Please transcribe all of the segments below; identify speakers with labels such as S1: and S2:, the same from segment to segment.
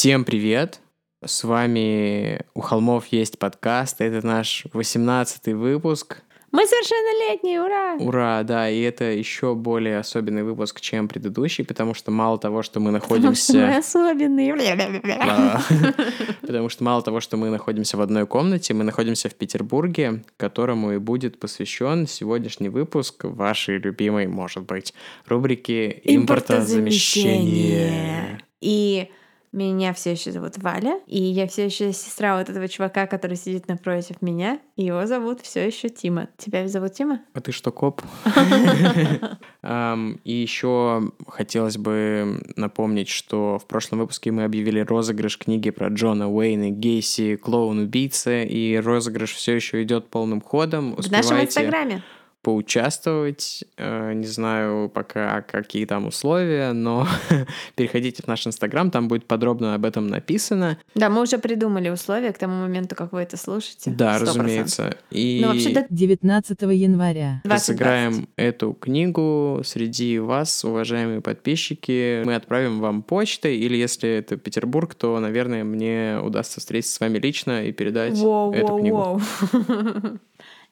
S1: Всем привет! С вами «У холмов есть подкаст». Это наш 18 выпуск.
S2: Мы совершеннолетние, ура!
S1: Ура, да, и это еще более особенный выпуск, чем предыдущий, потому что мало того, что мы находимся...
S2: Потому что мы особенные.
S1: Потому что мало того, что мы находимся в одной комнате, мы находимся в Петербурге, которому и будет посвящен сегодняшний выпуск вашей любимой, может быть, рубрики «Импортозамещение».
S2: И меня все еще зовут Валя, и я все еще сестра вот этого чувака, который сидит напротив меня. И его зовут все еще Тима. Тебя зовут Тима?
S1: А ты что, коп? И еще хотелось бы напомнить, что в прошлом выпуске мы объявили розыгрыш книги про Джона Уэйна Гейси «Клоун-убийца», и розыгрыш все еще идет полным ходом.
S2: В нашем инстаграме.
S1: Поучаствовать. Э, Не знаю пока, какие там условия, но переходите в наш инстаграм, там будет подробно об этом написано.
S2: Да, мы уже придумали условия к тому моменту, как вы это слушаете.
S1: Да,
S2: 100%.
S1: разумеется. И
S2: Ну, вообще, до
S3: 19 января.
S2: 2020.
S1: Разыграем эту книгу среди вас, уважаемые подписчики. Мы отправим вам почтой, или если это Петербург, то, наверное, мне удастся встретиться с вами лично и передать
S2: Воу,
S1: эту
S2: воу,
S1: книгу
S2: воу.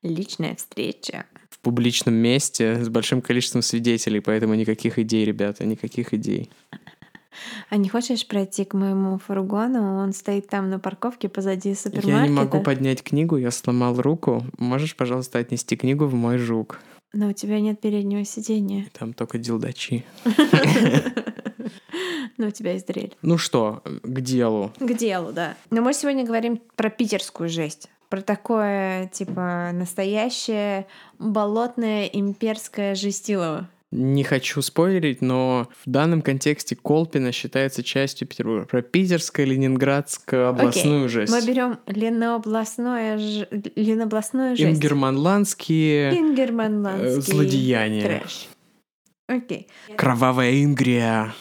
S2: Личная встреча.
S1: Публичном месте с большим количеством свидетелей, поэтому никаких идей, ребята, никаких идей.
S2: А не хочешь пройти к моему фургону? Он стоит там на парковке позади супермаркета.
S1: Я не могу поднять книгу, я сломал руку. Можешь, пожалуйста, отнести книгу в мой жук?
S2: Но у тебя нет переднего сидения.
S1: Там только дилдачи.
S2: Но у тебя есть дрель.
S1: Ну что, к делу.
S2: К делу, да. Но мы сегодня говорим про питерскую жесть. Про такое, типа, настоящее болотное имперское жестилово.
S1: Не хочу спойлерить, но в данном контексте Колпина считается частью Петербурга. Про питерско-ленинградскую областную
S2: Окей,
S1: жесть.
S2: Мы берем ленобластное, ж... ленобластную жесть.
S1: Ингерманландские э,
S2: Ингерманландский
S1: злодеяния.
S2: трэш. Окей.
S1: Кровавая Ингрия.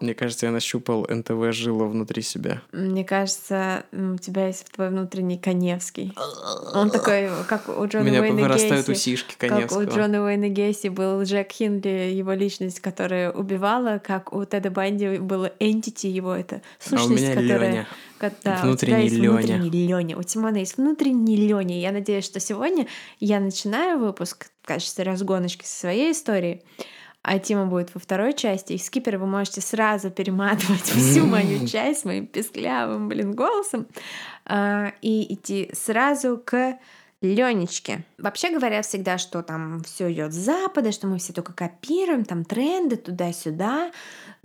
S1: Мне кажется, я нащупал НТВ жило внутри себя.
S2: Мне кажется, у тебя есть твой внутренний Коневский. Он такой, как у
S1: У
S2: Джона
S1: меня
S2: Уэйна
S1: вырастают
S2: Гейси.
S1: усишки
S2: Как у
S1: Коневского.
S2: Джона Уэйна Гейси был Джек Хинли, его личность, которая убивала, как у Теда Банди было entity его, это
S1: А
S2: сущность,
S1: у меня
S2: которая...
S1: Леня.
S2: ко- да, у тебя
S1: Внутренний
S2: есть
S1: Лёня.
S2: внутренний Лёня. У Тимона есть внутренний Лёня. Я надеюсь, что сегодня я начинаю выпуск в качестве разгоночки со своей истории, а Тима будет во второй части. И скипер вы можете сразу перематывать всю мою часть моим песклявым, блин, голосом а, и идти сразу к Ленечке. Вообще говорят всегда, что там все идет с запада, что мы все только копируем, там тренды туда-сюда,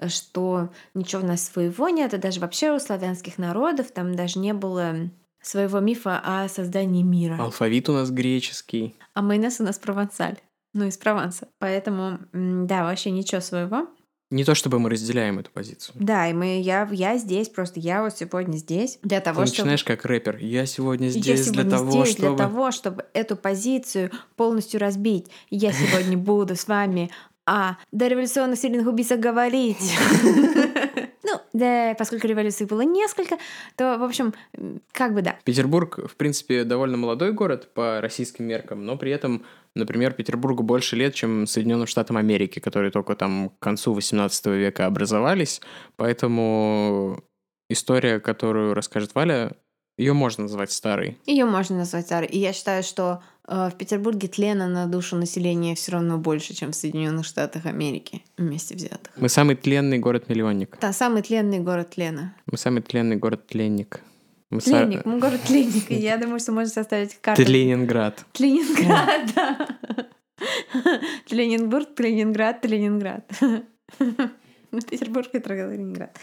S2: что ничего у нас своего нет, и даже вообще у славянских народов там даже не было своего мифа о создании мира.
S1: Алфавит у нас греческий.
S2: А майонез у нас провансаль. Ну, из Прованса. Поэтому, да, вообще ничего своего.
S1: Не то чтобы мы разделяем эту позицию.
S2: Да, и мы, я, я здесь, просто я вот сегодня здесь для
S1: Ты
S2: того, чтобы...
S1: начинаешь как рэпер. Я сегодня
S2: Я
S1: здесь для
S2: сегодня
S1: того,
S2: здесь
S1: чтобы...
S2: для того, чтобы эту позицию полностью разбить. Я сегодня буду с вами о дореволюционных серийных убийцах говорить. Да, поскольку революций было несколько, то, в общем, как бы да.
S1: Петербург, в принципе, довольно молодой город по российским меркам, но при этом, например, Петербургу больше лет, чем Соединенным Штатам Америки, которые только там к концу 18 века образовались. Поэтому история, которую расскажет Валя, ее можно назвать старой.
S2: Ее можно назвать старой. И я считаю, что э, в Петербурге тлена на душу населения все равно больше, чем в Соединенных Штатах Америки вместе взятых.
S1: Мы самый тленный город-миллионник.
S2: Там самый тленный город Тлена.
S1: Мы самый тленный город-тленник. Мы
S2: Тленник, мы город Тленник. Я думаю, что можно составить карту.
S1: Тленинград.
S2: Ленинград, да. Ленинбург, Ленинград, Ленинград. Петербург, Петроград, Ленинград.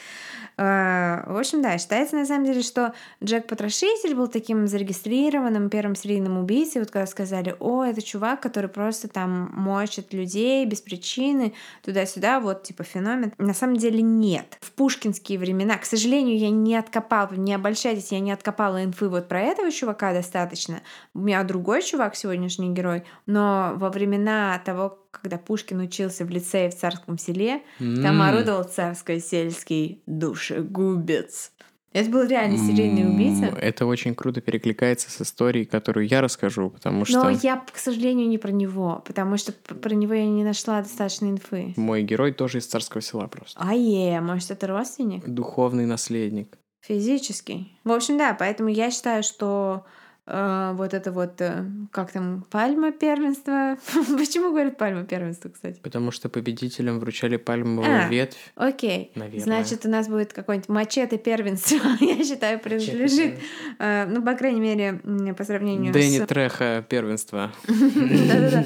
S2: А, В общем, да, считается на самом деле, что Джек Потрошитель был таким зарегистрированным первым серийным убийцей. Вот когда сказали, о, это чувак, который просто там мочит людей без причины, туда-сюда, вот типа феномен. На самом деле нет. В пушкинские времена, к сожалению, я не откопала, не обольщайтесь, я не откопала инфы вот про этого чувака достаточно. У меня другой чувак, сегодняшний герой, но во времена того, когда Пушкин учился в лицее в Царском селе, там
S1: М.
S2: орудовал царско-сельский душегубец. Это был реально серийный убийца.
S1: Это очень круто перекликается с историей, которую я расскажу, потому что
S2: Но я, к сожалению, не про него, потому что про него я не нашла достаточно инфы.
S1: мой герой тоже из царского села просто.
S2: А е, может, это родственник?
S1: Духовный наследник.
S2: Физический. В общем, да, поэтому я считаю, что вот это вот, э, как там, пальма первенства. Почему говорят пальма первенства, кстати?
S1: Потому что победителям вручали пальмовую
S2: А.
S1: ветвь.
S2: Окей.
S1: Наверное.
S2: Значит, у нас будет какой-нибудь мачете первенства, я считаю, принадлежит, э, ну, по крайней мере, по сравнению
S1: Дэнни
S2: с...
S1: Треха первенства.
S2: Да-да-да.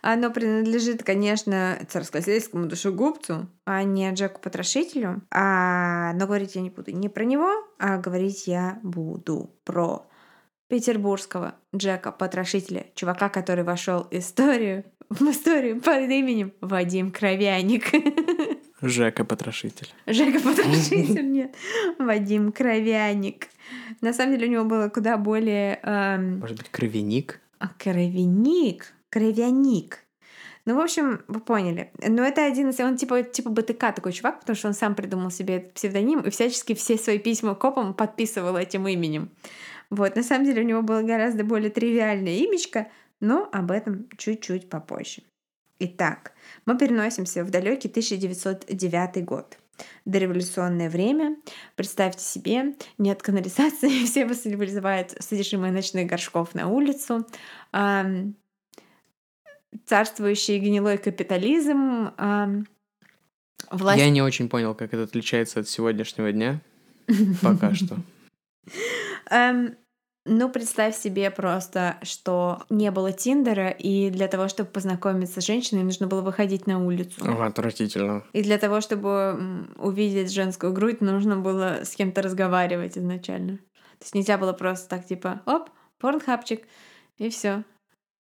S2: Оно принадлежит, конечно, царскосельскому душегубцу, а не Джеку Потрошителю. А... Но говорить я не буду не про него, а говорить я буду про петербургского Джека Потрошителя, чувака, который вошел в историю, в историю под именем Вадим Кровяник.
S1: Жека Потрошитель.
S2: Жека Потрошитель, нет. Вадим Кровяник. На самом деле у него было куда более... эм,
S1: Может быть, кровяник?
S2: а, Кровяник. Кровяник. Ну, в общем, вы поняли. Но это один из... Он типа, типа БТК такой чувак, потому что он сам придумал себе этот псевдоним и всячески все свои письма копам подписывал этим именем. Вот, на самом деле у него было гораздо более тривиальное имечко, но об этом чуть-чуть попозже. Итак, мы переносимся в далекий 1909 год. Дореволюционное время. Представьте себе, нет канализации, все выливают содержимое ночных горшков на улицу. Царствующий гнилой капитализм. власть...
S1: Я не очень понял, как это отличается от сегодняшнего дня. Пока что.
S2: Ну, представь себе просто, что не было Тиндера, и для того, чтобы познакомиться с женщиной, нужно было выходить на улицу.
S1: О, Отвратительно.
S2: И для того, чтобы увидеть женскую грудь, нужно было с кем-то разговаривать изначально. То есть нельзя было просто так, типа, оп, порнхабчик, и все.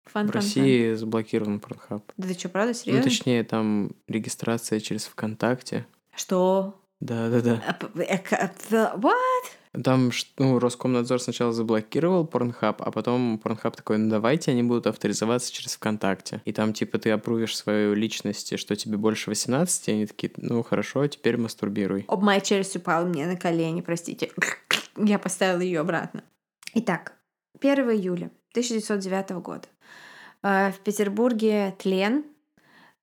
S2: Фан,
S1: В
S2: фан,
S1: России заблокирован Порнхаб.
S2: Да ты что, правда,
S1: Ну,
S2: серьезно?
S1: точнее, там регистрация через ВКонтакте.
S2: Что?
S1: Да-да-да.
S2: А, п- э, к- а, What?
S1: Там, ну, Роскомнадзор сначала заблокировал Порнхаб, а потом Порнхаб такой, ну, давайте они будут авторизоваться через ВКонтакте. И там, типа, ты опрувишь свою личность, что тебе больше 18, и они такие, ну, хорошо, теперь мастурбируй.
S2: Об, моя челюсть упала мне на колени, простите. Я поставила ее обратно. Итак, 1 июля 1909 года. Э, В Петербурге тлен,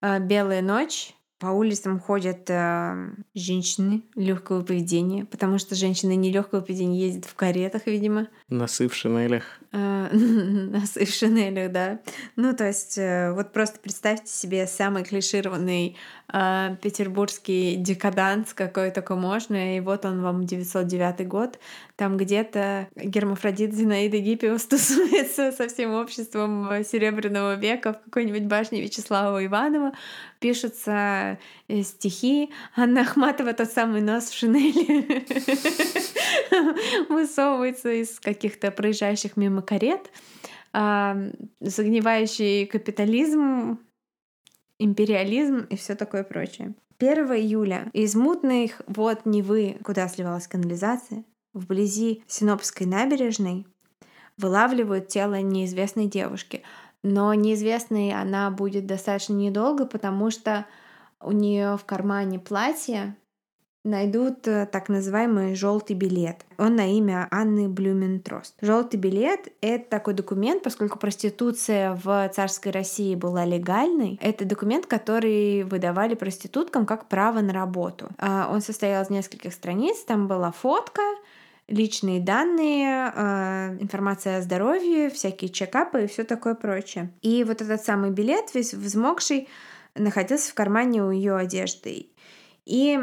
S2: э, белая ночь, по улицам ходят э, женщины легкого поведения, потому что женщины нелегкого поведения ездят в каретах, видимо,
S1: Носы в шинелях.
S2: э, носы в шинелях, да. Ну, то есть, э, вот просто представьте себе самый клишированный э, петербургский декаданс, какой только можно, и вот он вам 909 год, там где-то гермафродит Зинаида Гиппиус тусуется со всем обществом э, Серебряного века в какой-нибудь башне Вячеслава Иванова, пишутся э, стихи, Анна Ахматова тот самый нос в шинели. Высовывается из каких-то проезжающих мимо карет, а, загнивающий капитализм, империализм и все такое прочее. 1 июля. Из мутных вод Невы, куда сливалась канализация, вблизи Синопской набережной, вылавливают тело неизвестной девушки. Но неизвестной она будет достаточно недолго, потому что у нее в кармане платье найдут э, так называемый желтый билет. Он на имя Анны Блюментрост. Желтый билет — это такой документ, поскольку проституция в царской России была легальной. Это документ, который выдавали проституткам как право на работу. А, Он состоял из нескольких страниц. Там была фотка, личные данные, э, информация о здоровье, всякие чекапы и все такое прочее. И вот этот самый билет, весь взмокший, находился в кармане у ее одежды. И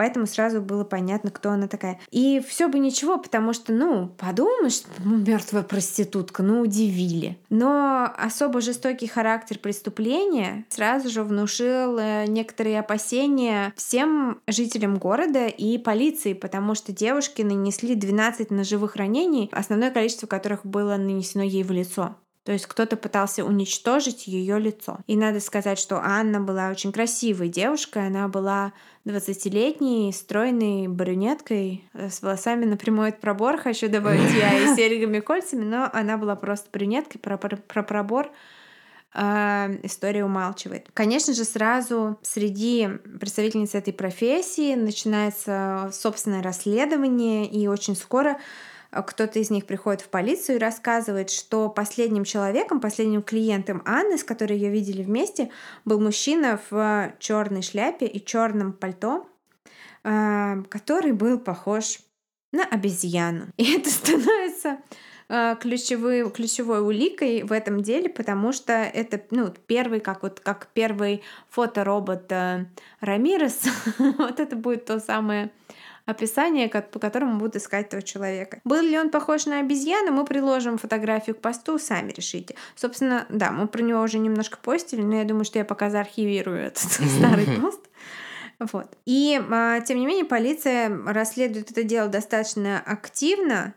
S2: поэтому сразу было понятно, кто она такая. И все бы ничего, потому что, ну, подумаешь, мертвая проститутка, ну, удивили. Но особо жестокий характер преступления сразу же внушил э, некоторые опасения всем жителям города и полиции, потому что девушки нанесли 12 ножевых ранений, основное количество которых было нанесено ей в лицо. То есть кто-то пытался уничтожить ее лицо. И надо сказать, что Анна была очень красивой девушкой. Она была 20-летней, стройной брюнеткой, э, с волосами на прямой пробор, хочу добавить я, и серьгами кольцами, но она была просто брюнеткой, про, про, про пробор э, история умалчивает. Конечно же, сразу среди представительниц этой профессии начинается собственное расследование, и очень скоро кто-то из них приходит в полицию и рассказывает, что последним человеком, последним клиентом Анны, с которой ее видели вместе, был мужчина в черной шляпе и черном пальто, э, который был похож на обезьяну. И это становится Э, ключевой, ключевой уликой в этом деле, потому что это ну, первый, как вот как первый фоторобот э, Рамирес, вот это будет то самое описание, по которому будут искать этого человека. Был ли он похож на обезьяну, мы приложим фотографию к посту, сами решите. Собственно, да, мы про него уже немножко постили, но я думаю, что я пока заархивирую этот старый пост. Вот. И, а, тем не менее, полиция расследует это дело достаточно активно,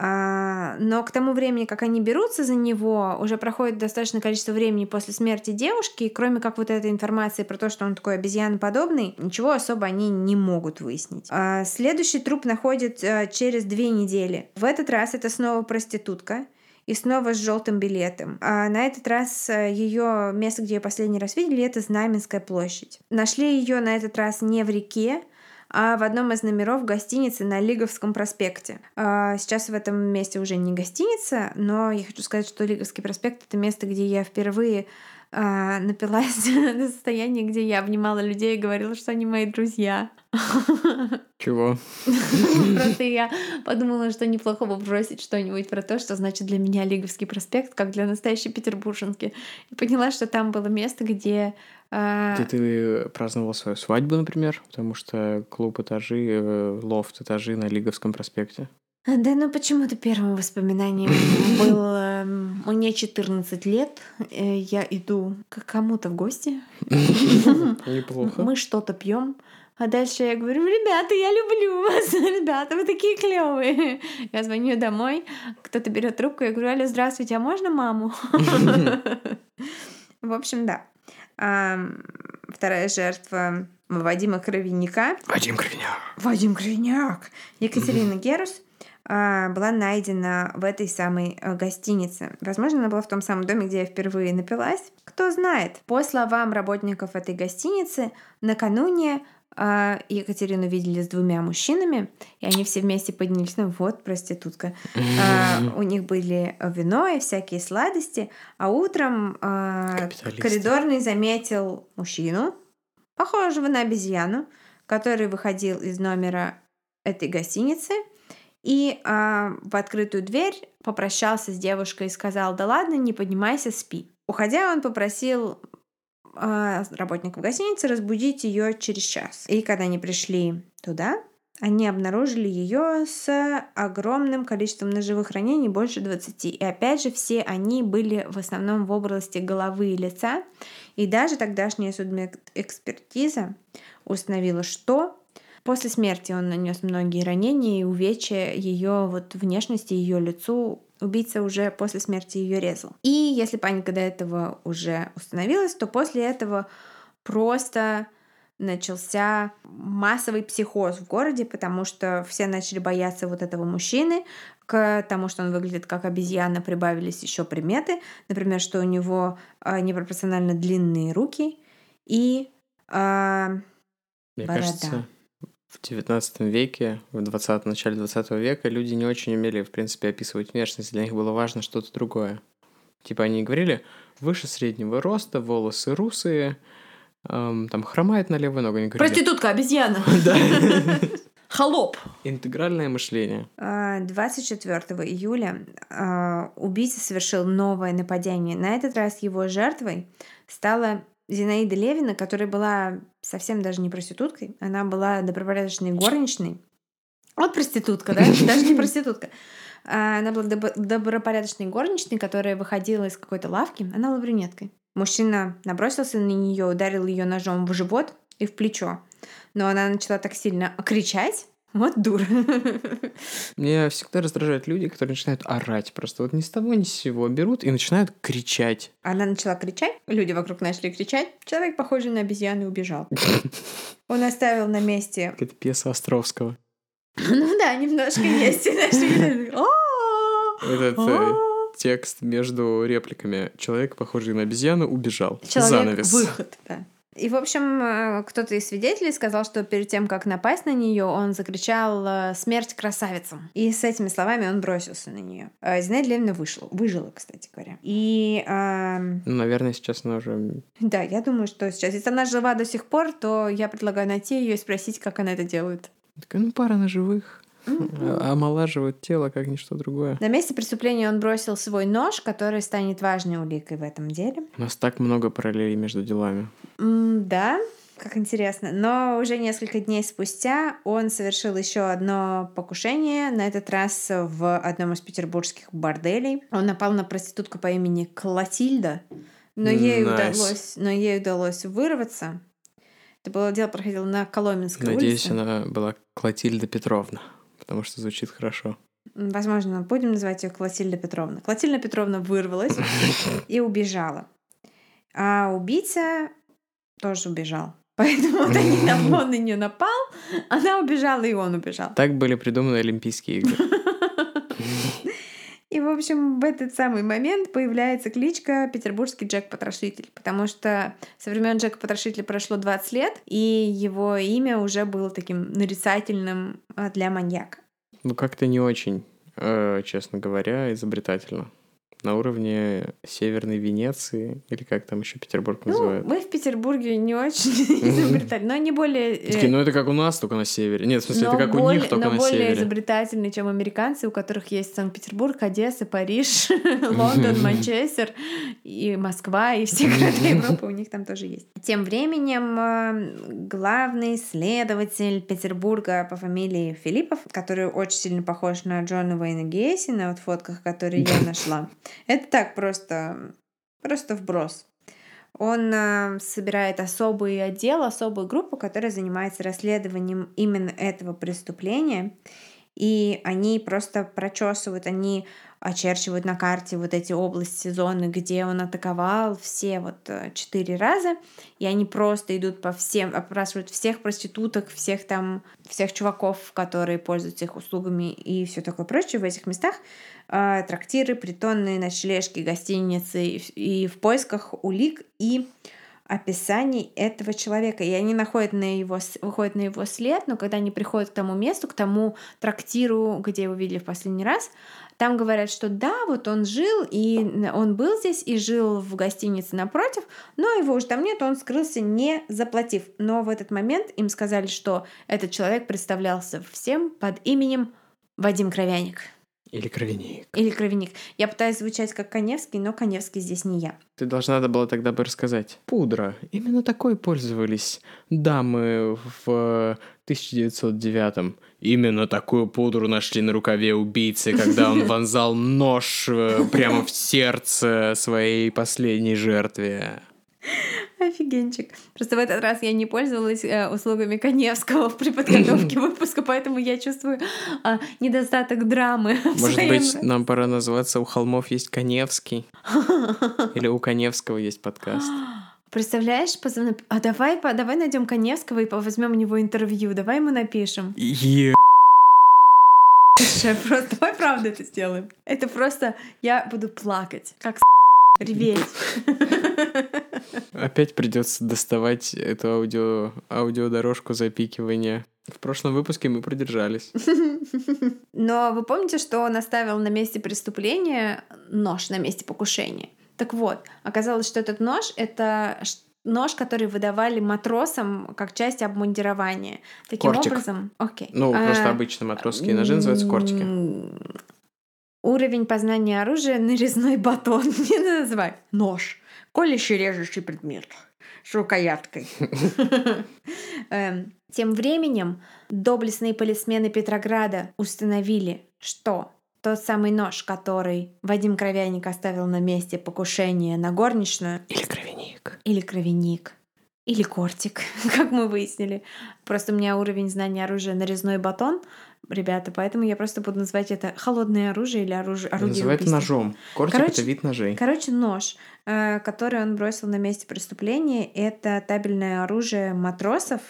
S2: но к тому времени, как они берутся за него, уже проходит достаточное количество времени после смерти девушки, и кроме как вот этой информации про то, что он такой обезьяноподобный, ничего особо они не могут выяснить. А, следующий труп находят а, через две недели. В этот раз это снова проститутка, и снова с желтым билетом. А на этот раз ее место, где ее последний раз видели, это Знаменская площадь. Нашли ее на этот раз не в реке, а в одном из номеров гостиницы на Лиговском проспекте. А, сейчас в этом месте уже не гостиница, но я хочу сказать, что Лиговский проспект — это место, где я впервые а, напилась до состояния, где я обнимала людей и говорила, что они мои друзья.
S1: Чего?
S2: Просто я подумала, что неплохо бы бросить что-нибудь про то, что значит для меня Лиговский проспект, как для настоящей петербурженки. И поняла, что там было место, где
S1: а, где ты праздновал свою свадьбу, например, потому что клуб этажи, э, лофт этажи на Лиговском проспекте.
S2: Да, ну почему-то первым воспоминанием было мне 14 лет, э, я иду к кому-то в гости.
S1: Неплохо.
S2: Мы что-то пьем. А дальше я говорю, ребята, я люблю вас, ребята, вы такие клевые. Я звоню домой, кто-то берет трубку, я говорю, алло, здравствуйте, а можно маму? В общем, да. А, вторая жертва Вадима Кровенника.
S1: Вадим Кровеняк.
S2: Вадим Кровеняк. Екатерина Герус а, была найдена в этой самой э, гостинице. Возможно, она была в том самом доме, где я впервые напилась. Кто знает. По словам работников этой гостиницы, накануне а, Екатерину видели с двумя мужчинами, и они все вместе поднялись, ну вот, проститутка. А, у них были вино и всякие сладости, а утром а, коридорный заметил мужчину, похожего на обезьяну, который выходил из номера этой гостиницы и а, в открытую дверь попрощался с девушкой и сказал, да ладно, не поднимайся, спи. Уходя, он попросил а, работников гостиницы разбудить ее через час. И когда они пришли туда, они обнаружили ее с огромным количеством ножевых ранений, больше 20. И опять же, все они были в основном в области головы и лица. И даже тогдашняя судмедэкспертиза установила, что после смерти он нанес многие ранения и увечья ее вот внешности, ее лицу убийца уже после смерти ее резал. И если паника до этого уже установилась, то после этого просто начался массовый психоз в городе, потому что все начали бояться вот этого мужчины, к тому, что он выглядит как обезьяна, прибавились еще приметы, например, что у него э, непропорционально длинные руки и э,
S1: Мне борода. кажется, в XIX веке, в 20 начале 20 века люди не очень умели, в принципе, описывать внешность. Для них было важно что-то другое. Типа они говорили, выше среднего роста, волосы русые, эм, там хромает на левую ногу. Они
S2: говорили, Проститутка, обезьяна. Да. Холоп.
S1: Интегральное мышление.
S2: 24 а, июля а, убийца совершил новое нападение. На этот раз его жертвой стала Зинаида Левина, которая была совсем даже не проституткой, она была добропорядочной горничной. Вот проститутка, да? Даже не проститутка. А, она была добропорядочной горничной, которая выходила из какой-то лавки. Она была брюнеткой. Мужчина набросился на нее, ударил ее ножом в живот и в плечо. Но она начала так сильно кричать, вот дура.
S1: Меня всегда раздражают люди, которые начинают орать. Просто вот ни с того ни с сего берут и начинают кричать.
S2: Она начала кричать, люди вокруг начали кричать. Человек, похожий на обезьяну, убежал. Он оставил на месте...
S1: Это пьеса Островского.
S2: Ну да, немножко есть. Этот
S1: э, текст между репликами. Человек, похожий на обезьяну, убежал.
S2: Человек
S1: Занавес.
S2: выход, да. И, в общем, э, кто-то из свидетелей сказал, что перед тем, как напасть на нее, он закричал э, «Смерть красавицам!» И с этими словами он бросился на нее. Зинаида Левина вышла, выжила, кстати говоря. И,
S1: Ну, наверное, сейчас она уже...
S2: да, я думаю, что сейчас, если она жива до сих пор, то я предлагаю найти ее и спросить, как она это делает.
S1: Такая, ну, пара на живых. А- Омолаживают тело, как ничто другое.
S2: На месте преступления он бросил свой нож, который станет важной уликой в этом деле.
S1: У нас так много параллелей между делами.
S2: М, Да, как интересно. Но уже несколько дней спустя он совершил еще одно покушение, на этот раз в одном из петербургских борделей. Он напал на проститутку по имени Клотильда, но ей,
S1: Nice.
S2: удалось, но ей удалось вырваться. Это было дело проходило на Коломенской
S1: Надеюсь,
S2: улице.
S1: она была Клотильда Петровна, потому что звучит хорошо.
S2: Возможно, будем называть ее Клотильда Петровна. Клотильда Петровна вырвалась и убежала. А убийца тоже убежал. Поэтому вот они там, он на нее напал, она убежала, и он убежал.
S1: Так были придуманы Олимпийские игры.
S2: И, в общем, в этот самый момент появляется кличка Петербургский Джек-Потрошитель, потому что со времен Джека-Потрошителя прошло 20 лет, и его имя уже было таким нарицательным а, для маньяка.
S1: Ну, как-то не очень, э, честно говоря, изобретательно. На уровне Северной Венеции, или как там еще Петербург
S2: Ну,
S1: называют.
S2: мы в Петербурге не очень изобретательны, но они более... э,
S1: Такие, ну это как у нас, только на севере. Нет, в смысле,
S2: но
S1: это как у
S2: более-
S1: них, только
S2: но
S1: на
S2: более
S1: севере.
S2: изобретательны, чем американцы, у которых есть Санкт-Петербург, Одесса, Париж, Лондон, Манчестер и Москва, и все города Европы у них там тоже есть. Тем временем э, главный следователь Петербурга по фамилии Филиппов, который очень сильно похож на Джона Уэйна Гейси на вот фотках, которые я нашла. Это так просто, просто вброс. Он э, собирает особый отдел, особую группу, которая занимается расследованием именно этого преступления. И они просто прочесывают, они очерчивают на карте вот эти области, зоны, где он атаковал все вот э, четыре раза. И они просто идут по всем, опрашивают всех проституток, всех там, всех чуваков, которые пользуются их услугами и все такое прочее в этих местах. Э, трактиры, притонные, ночлежки, гостиницы и в поисках улик и описаний этого человека. И они находят на его, выходят на его след, но когда они приходят к тому месту, к тому трактиру, где его видели в последний раз, там говорят, что да, вот он жил, и он был здесь, и жил в гостинице напротив, но его уже там нет, он скрылся, не заплатив. Но в этот момент им сказали, что этот человек представлялся всем под именем Вадим Кровяник.
S1: Или кровяник.
S2: Или Кровяник. Я пытаюсь звучать как Коневский, но Коневский здесь не я.
S1: Ты должна была тогда бы рассказать. Пудра. Именно такой пользовались дамы в 1909-м. Именно такую пудру нашли на рукаве убийцы, когда он вонзал нож э, прямо в сердце своей последней жертве.
S2: Офигенчик. Просто в этот раз я не пользовалась э, услугами Коневского при подготовке выпуска, поэтому я чувствую а, недостаток драмы.
S1: Может быть, нам пора назваться «У холмов есть Коневский» или «У Коневского есть подкаст».
S2: Представляешь, позвони- а давай, по- давай найдем Коневского и возьмем у него интервью, давай ему напишем.
S1: Е-
S2: Просто давай правда это сделаем. Это просто я буду плакать, как с- реветь.
S1: Опять придется доставать эту аудио, аудиодорожку запикивания. В прошлом выпуске мы продержались.
S2: Но вы помните, что он оставил на месте преступления нож на месте покушения? Так вот, оказалось, что этот нож — это нож, который выдавали матросам как часть обмундирования. Таким
S1: Кортик.
S2: образом... Окей.
S1: Ну, просто
S2: А,
S1: обычно матросские ножи называются кортики.
S2: Уровень познания оружия — нарезной батон. Не называй. Нож. Колющий режущий предмет. С рукояткой. Эм, Тем временем доблестные полисмены Петрограда установили, что тот самый нож, который Вадим Кровяник оставил на месте покушения на горничную,
S1: Или кровяник.
S2: или кровяник, или кортик, как мы выяснили. Просто у меня уровень знания оружия нарезной батон, ребята, поэтому я просто буду называть это холодное оружие или оружие, орудие
S1: Называют
S2: убийства.
S1: ножом. Кортик
S2: Короче,
S1: это вид ножей.
S2: Короче, нож, э, который он бросил на месте преступления, это табельное оружие матросов,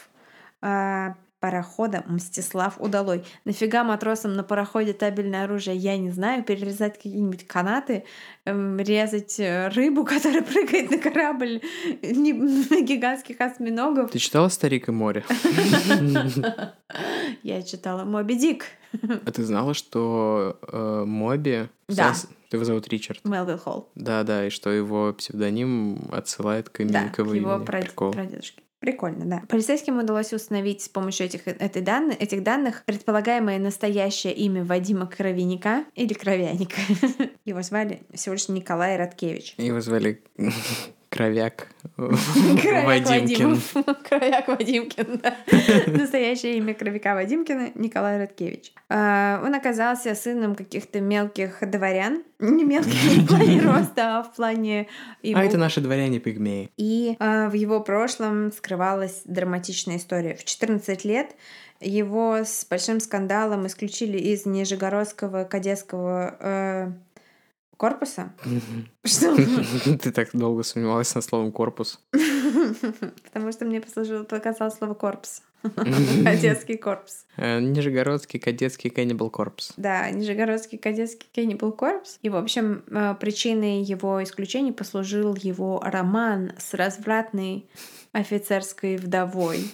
S2: э, парохода Мстислав Удалой. Нафига матросам на пароходе табельное оружие, я не знаю. Перерезать какие-нибудь канаты, эм, резать э, рыбу, которая прыгает на корабль, на гигантских осьминогов.
S1: Ты читала «Старик и море»?
S2: Я читала «Моби Дик».
S1: А ты знала, что э, Моби...
S2: Да.
S1: Его зовут Ричард.
S2: Мелвилл Холл.
S1: Да, да, и что его псевдоним отсылает к имени
S2: Да,
S1: к его
S2: прадедушке. Прикольно, да. Полицейским удалось установить с помощью этих, этой данных, этих данных предполагаемое настоящее имя Вадима Кровяника или Кровяника. Его звали всего лишь Николай Радкевич.
S1: Его звали Кровяк Вадимкин.
S2: Вадим. Кровяк Вадимкин, да. Настоящее имя Кровяка Вадимкина Николай Радкевич. А, Он оказался сыном каких-то мелких дворян. Не мелких не в плане роста, а в плане... его
S1: А это наши дворяне-пигмеи.
S2: И а, в его прошлом скрывалась драматичная история. В 14 лет его с большим скандалом исключили из Нижегородского кадетского э, корпуса. Что?
S1: Ты так долго сомневалась на словом «корпус».
S2: Потому что мне послужило, показалось слово корпус. Кадетский корпус.
S1: Э, Нижегородский кадетский Cannibal Corps.
S2: Да, Нижегородский кадетский Cannibal Corps. И, в общем, э, причиной его исключения послужил его роман с развратной офицерской вдовой,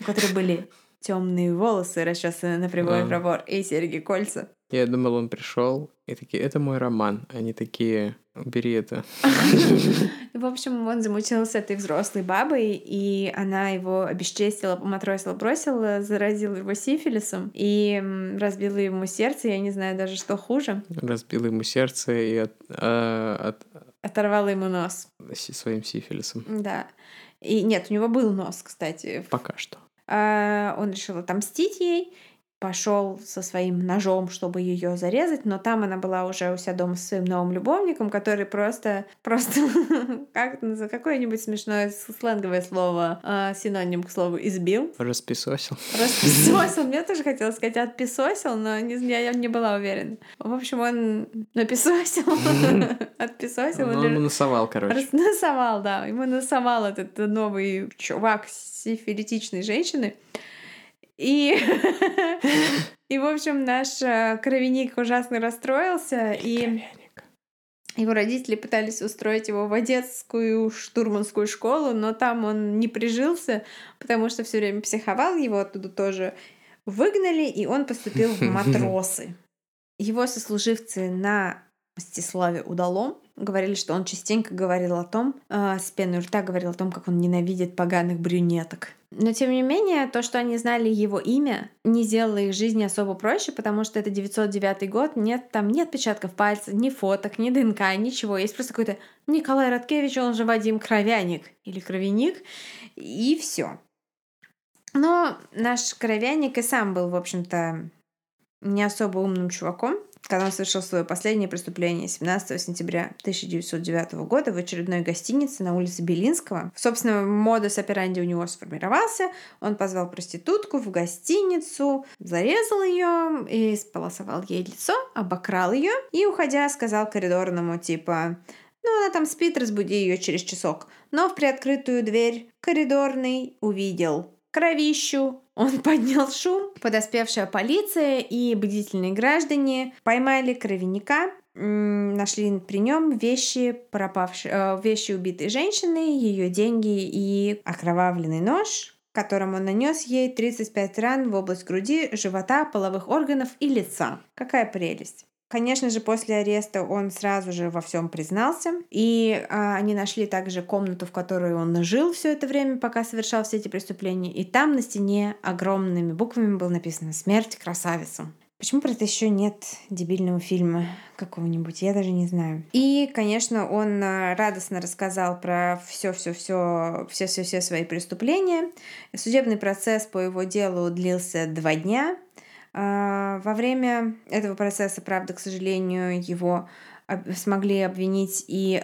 S2: у которой были темные волосы, расчесанные на прямой пробор, и серьги кольца.
S1: Я думал, он пришел и такие, это мой роман. Они такие, убери это.
S2: В общем, он замутил с этой взрослой бабой, и она его обесчестила, поматросила, бросила, заразила его сифилисом и разбила ему сердце. Я не знаю даже, что хуже.
S1: Разбил ему сердце и от, а, от-
S2: Оторвала ему нос.
S1: своим сифилисом.
S2: Да. И нет, у него был нос, кстати.
S1: Пока что.
S2: А, Он решил отомстить ей, пошел со своим ножом, чтобы ее зарезать, но там она была уже у себя дома со своим новым любовником, который просто, просто, как это называется, какое-нибудь смешное сленговое слово, а, синоним к слову избил.
S1: Расписосил.
S2: Расписосил. Мне тоже хотелось сказать отписосил, но не, я, я не была уверена. В общем, он написосил, отписосил.
S1: Он
S2: он
S1: ему насовал, короче.
S2: Насовал, да. Ему насовал этот новый чувак сифилитичной женщины. И, и, в общем, наш э, кровяник ужасно расстроился, и его родители пытались устроить его в одесскую штурманскую школу, но там он не прижился, потому что все время психовал, его оттуда тоже выгнали, и он поступил в матросы. Его сослуживцы на Мстиславе Удалом говорили, что он частенько говорил о том, э, с пеной рта говорил о том, как он ненавидит поганых брюнеток. Но тем не менее, то, что они знали его имя, не сделало их жизни особо проще, потому что это 909 год, нет там ни отпечатков пальцев, ни фоток, ни ДНК, ничего. Есть просто какой-то Николай Радкевич, он же Вадим Кровяник или Кровяник, и все. Но наш Кровяник и сам был, в общем-то, не особо умным чуваком, когда он совершил свое последнее преступление 17 сентября 1909 года в очередной гостинице на улице Белинского. Собственно, модус операнди у него сформировался. Он позвал проститутку в гостиницу, зарезал ее и сполосовал ей лицо, обокрал ее и, уходя, сказал коридорному типа ну, она там спит, разбуди ее через часок. Но в приоткрытую дверь коридорный увидел кровищу. Он поднял шум. Подоспевшая полиция и бдительные граждане поймали кровяника, нашли при нем вещи пропавшей, э, вещи убитой женщины, ее деньги и окровавленный нож, которым он нанес ей 35 ран в область груди, живота, половых органов и лица. Какая прелесть. Конечно же, после ареста он сразу же во всем признался. И а, они нашли также комнату, в которой он жил все это время, пока совершал все эти преступления. И там на стене огромными буквами было написано «Смерть красавицу». Почему про это еще нет дебильного фильма какого-нибудь? Я даже не знаю. И, конечно, он а, радостно рассказал про все-все-все, все-все-все свои преступления. Судебный процесс по его делу длился два дня. А, Во время этого процесса, правда, к сожалению, его смогли обвинить и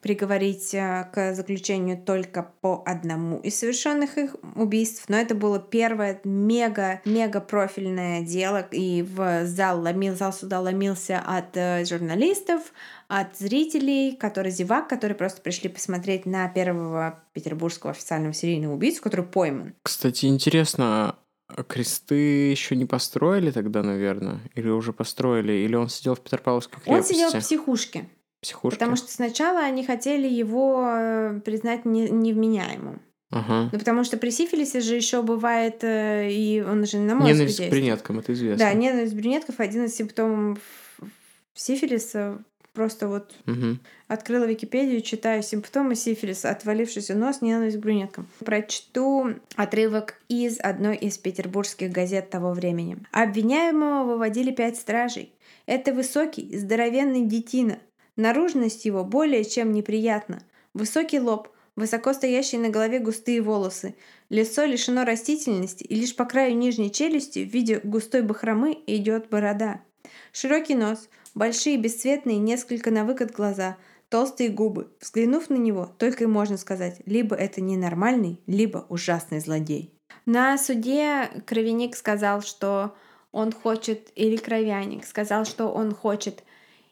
S2: приговорить э, к заключению только по одному из совершенных их убийств, но это было первое мега-мега профильное дело, и в зал, ломил, зал суда ломился от э, журналистов, от зрителей, которые зевак, которые просто пришли посмотреть на первого петербургского официального серийного убийцу, который пойман.
S1: Кстати, интересно, а кресты еще не построили тогда, наверное? Или уже построили? Или он сидел в Петропавловской крепости?
S2: Он сидел в психушке.
S1: Психушке?
S2: Потому что сначала они хотели его э, признать не, невменяемым.
S1: Ага.
S2: Ну, потому что при сифилисе же еще бывает, э, и он же на мозг
S1: Ненависть к
S2: действует.
S1: брюнеткам, это известно.
S2: Да, ненависть брюнетков один из симптомов сифилиса. Просто вот
S1: Мгм.
S2: открыла Википедию, читаю симптомы сифилиса, отвалившийся нос, ненависть к брюнеткам. Прочту отрывок из одной из петербургских газет того времени. Обвиняемого выводили пять стражей. Это высокий, здоровенный детина. Наружность его более чем неприятна. Высокий лоб, высоко стоящие на голове густые волосы. Лицо лишено растительности, и лишь по краю нижней челюсти в виде густой бахромы идет борода. Широкий нос, большие бесцветные, несколько на выкат глаза, толстые губы. Взглянув на него, только и можно сказать, либо это ненормальный, либо ужасный злодей. На суде Кровяник сказал, что он хочет, или Кровяник сказал, что он хочет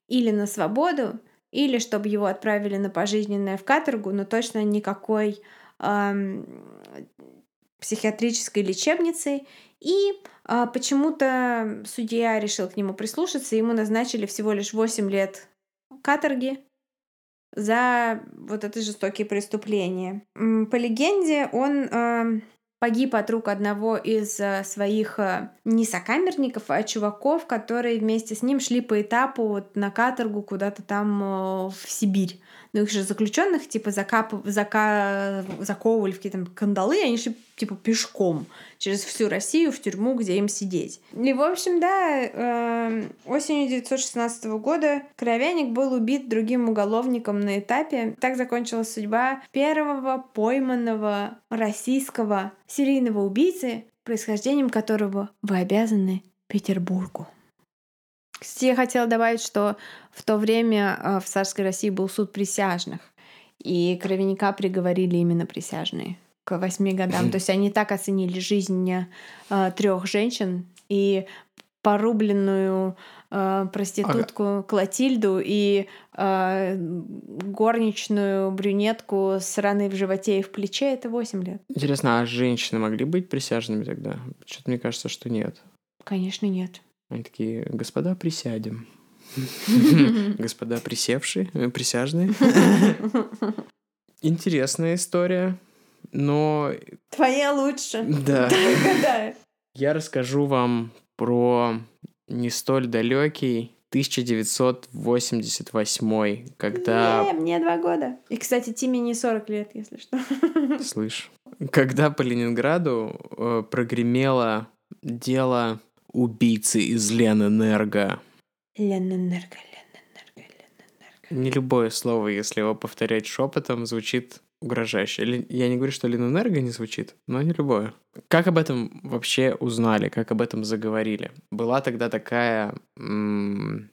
S2: или на свободу, или чтобы его отправили на пожизненное в каторгу, но точно никакой ам, психиатрической лечебницы. И а, почему-то судья решил к нему прислушаться, ему назначили всего лишь 8 лет каторги за вот это жестокие преступления. По легенде, он ам, погиб от рук одного из а, своих а, не сокамерников, а чуваков, которые вместе с ним шли по этапу вот на каторгу куда-то там а, в Сибирь. Ну, их же заключенных, типа, закап... зака... заковывали в какие-то кандалы, и они шли, типа, пешком через всю Россию в тюрьму, где им сидеть. И, в общем, да, эм, осенью 1916 года Кровяник был убит другим уголовником на этапе. Так закончилась судьба первого пойманного российского серийного убийцы, происхождением которого вы обязаны Петербургу. Кстати, я хотела добавить, что в то время э, в царской России был суд присяжных, и Кровяника приговорили именно присяжные к восьми годам. То есть они так оценили жизнь э, трех женщин и порубленную э, проститутку Клотильду и э, горничную брюнетку с раной в животе и в плече это 8 лет.
S1: Интересно, а женщины могли быть присяжными тогда? Что-то мне кажется, что нет.
S2: Конечно, нет.
S1: Они такие, господа, присядем. Господа присевшие, присяжные. Интересная история, но
S2: Твоя лучше.
S1: да, я расскажу вам про не столь далекий 1988, когда
S2: мне два года. И, кстати, Тиме не 40 лет, если что.
S1: Слышь. Когда по Ленинграду э, прогремело дело убийцы из Ленэнерго.
S2: Ленэнерго, Ленэнерго, Ленэнерго.
S1: Не любое слово, если его повторять шепотом, звучит угрожающе. Я не говорю, что Ленэнерго не звучит, но не любое. Как об этом вообще узнали, как об этом заговорили? Была тогда такая м,